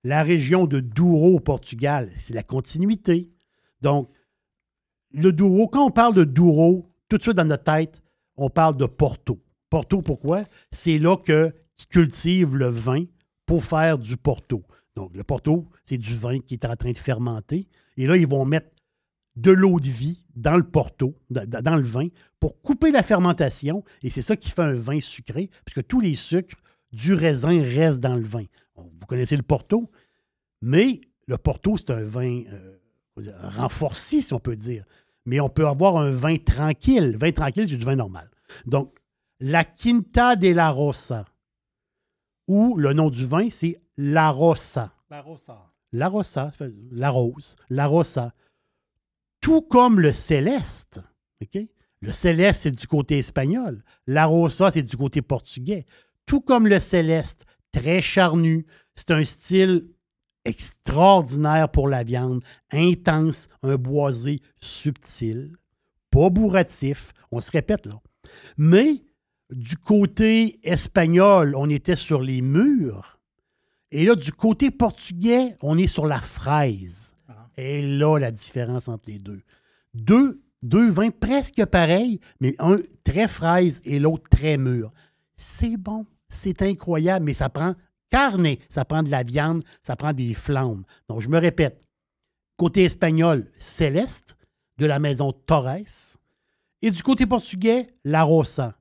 La région de Douro au Portugal, c'est la continuité. Donc, le Douro, quand on parle de Douro, tout de suite dans notre tête, on parle de Porto. Porto, pourquoi? C'est là qu'ils cultivent le vin pour faire du Porto. Donc, le Porto, c'est du vin qui est en train de fermenter. Et là, ils vont mettre de l'eau de vie dans le Porto, dans, le vin, pour couper la fermentation. Et c'est ça qui fait un vin sucré, puisque tous les sucres du raisin restent dans le vin. Vous connaissez le Porto, mais le Porto, c'est un vin euh, renforcé, si on peut dire. Mais on peut avoir un vin tranquille. Le vin tranquille, c'est du vin normal. Donc, la Quinta de la Rosa. Ou le nom du vin, c'est La Rosa. La Rosa. La Rosa, la rose, la Rosa. Tout comme le céleste. OK? Le céleste, c'est du côté espagnol. La Rosa, c'est du côté portugais. Tout comme le céleste, très charnu. C'est un style extraordinaire pour la viande, intense, un boisé subtil, pas bourratif. On se répète là. Mais du côté espagnol, on était sur les murs. Et là, du côté portugais, on est sur la fraise. Et là, la différence entre les deux. Deux, deux vins presque pareils, mais un très fraise et l'autre très mûr. C'est bon, c'est incroyable, mais ça prend carne, ça prend de la viande, ça prend des flammes. Donc, je me répète, côté espagnol, Céleste, de la maison Torres, et du côté portugais, La Rosa,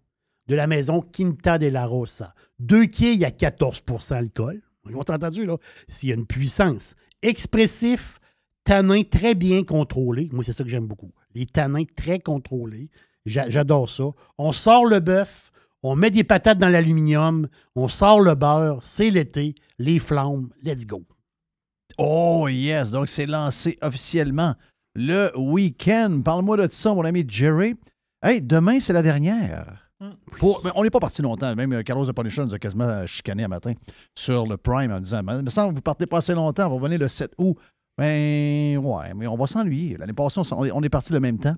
de la maison Quinta de la Rosa. Deux quilles à 14% alcool. On a entendu, là, s'il y a une puissance. Expressif, tanin très bien contrôlé. Moi, c'est ça que j'aime beaucoup. Les tanins très contrôlés. J'a- J'adore ça. On sort le bœuf, on met des patates dans l'aluminium, on sort le beurre, c'est l'été, les flammes, let's go. Oh yes, donc c'est lancé officiellement le week-end. Parle-moi de ça, mon ami Jerry. Hey, demain, c'est la dernière. Pour- mais on n'est pas parti longtemps. Même euh, Carlos de Punisher nous a quasiment euh, chicané un matin sur le Prime en disant Mais que vous partez pas assez longtemps, on va venir le 7 août. Ben, ouais, mais on va s'ennuyer. L'année passée, on, est parti le même temps.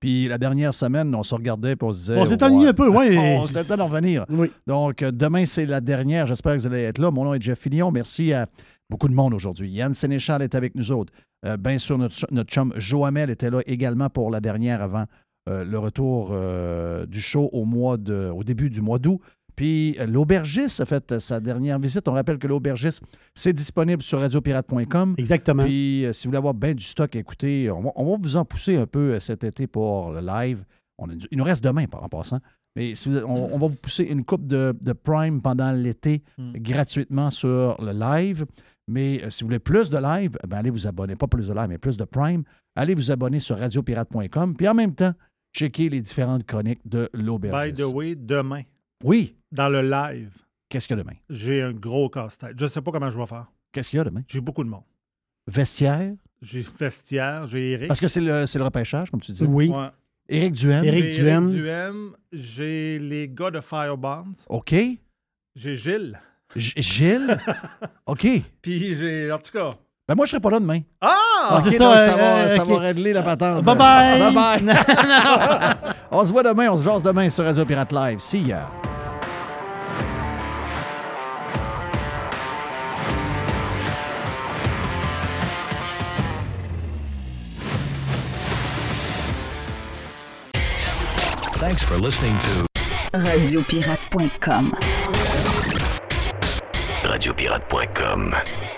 Puis la dernière semaine, on se regardait et on se disait. On s'est ennuyé un peu, ouais. On s'était d'en revenir. Donc, euh, demain, c'est la dernière. J'espère que vous allez être là. Mon nom est Jeff Fillion. Merci à beaucoup de monde aujourd'hui. Yann Sénéchal est avec nous autres. Euh, bien sûr, notre, notre chum Joamel était là également pour la dernière avant euh, le retour euh, du show au, mois de, au début du mois d'août. Puis euh, l'aubergiste a fait sa dernière visite. On rappelle que l'aubergiste, c'est disponible sur radiopirate.com. Exactement. Puis si vous voulez avoir bien du stock, écoutez, on va, on va vous en pousser un peu cet été pour le live. On a il nous reste demain, par en passant. Mais si vous- on, on va vous pousser une coupe de, de Prime pendant l'été gratuitement sur le live. Mais euh, si vous voulez plus de live, eh ben, allez vous abonner. Pas plus de live, mais plus de Prime. Allez vous abonner sur radiopirate.com. Puis en même temps, checker les différentes chroniques de By l'aubergiste. the way, demain, Oui. dans le live, Qu'est-ce qu'il y a demain? j'ai un gros casse-tête. Je ne sais pas comment je vais faire. Qu'est-ce qu'il y a demain? J'ai beaucoup de monde. Vestiaire? J'ai Vestiaire, j'ai Eric. Parce que c'est le, c'est le repêchage, comme tu dis. Oui. Ouais. Éric Duhem. J'ai Éric Duhem, J'ai les gars de Firebonds. OK. J'ai Gilles. G- Gilles? OK. Puis j'ai, en tout cas. Ben moi, je serai pas là demain. Ah! OK, c'est donc ça, ça, va, euh, ça va régler la patente. Bye-bye. Bye-bye. on se voit demain, on se jase demain sur Radio Pirate Live. See ya. Thanks for listening to Radiopirate.com. Radiopirate.com.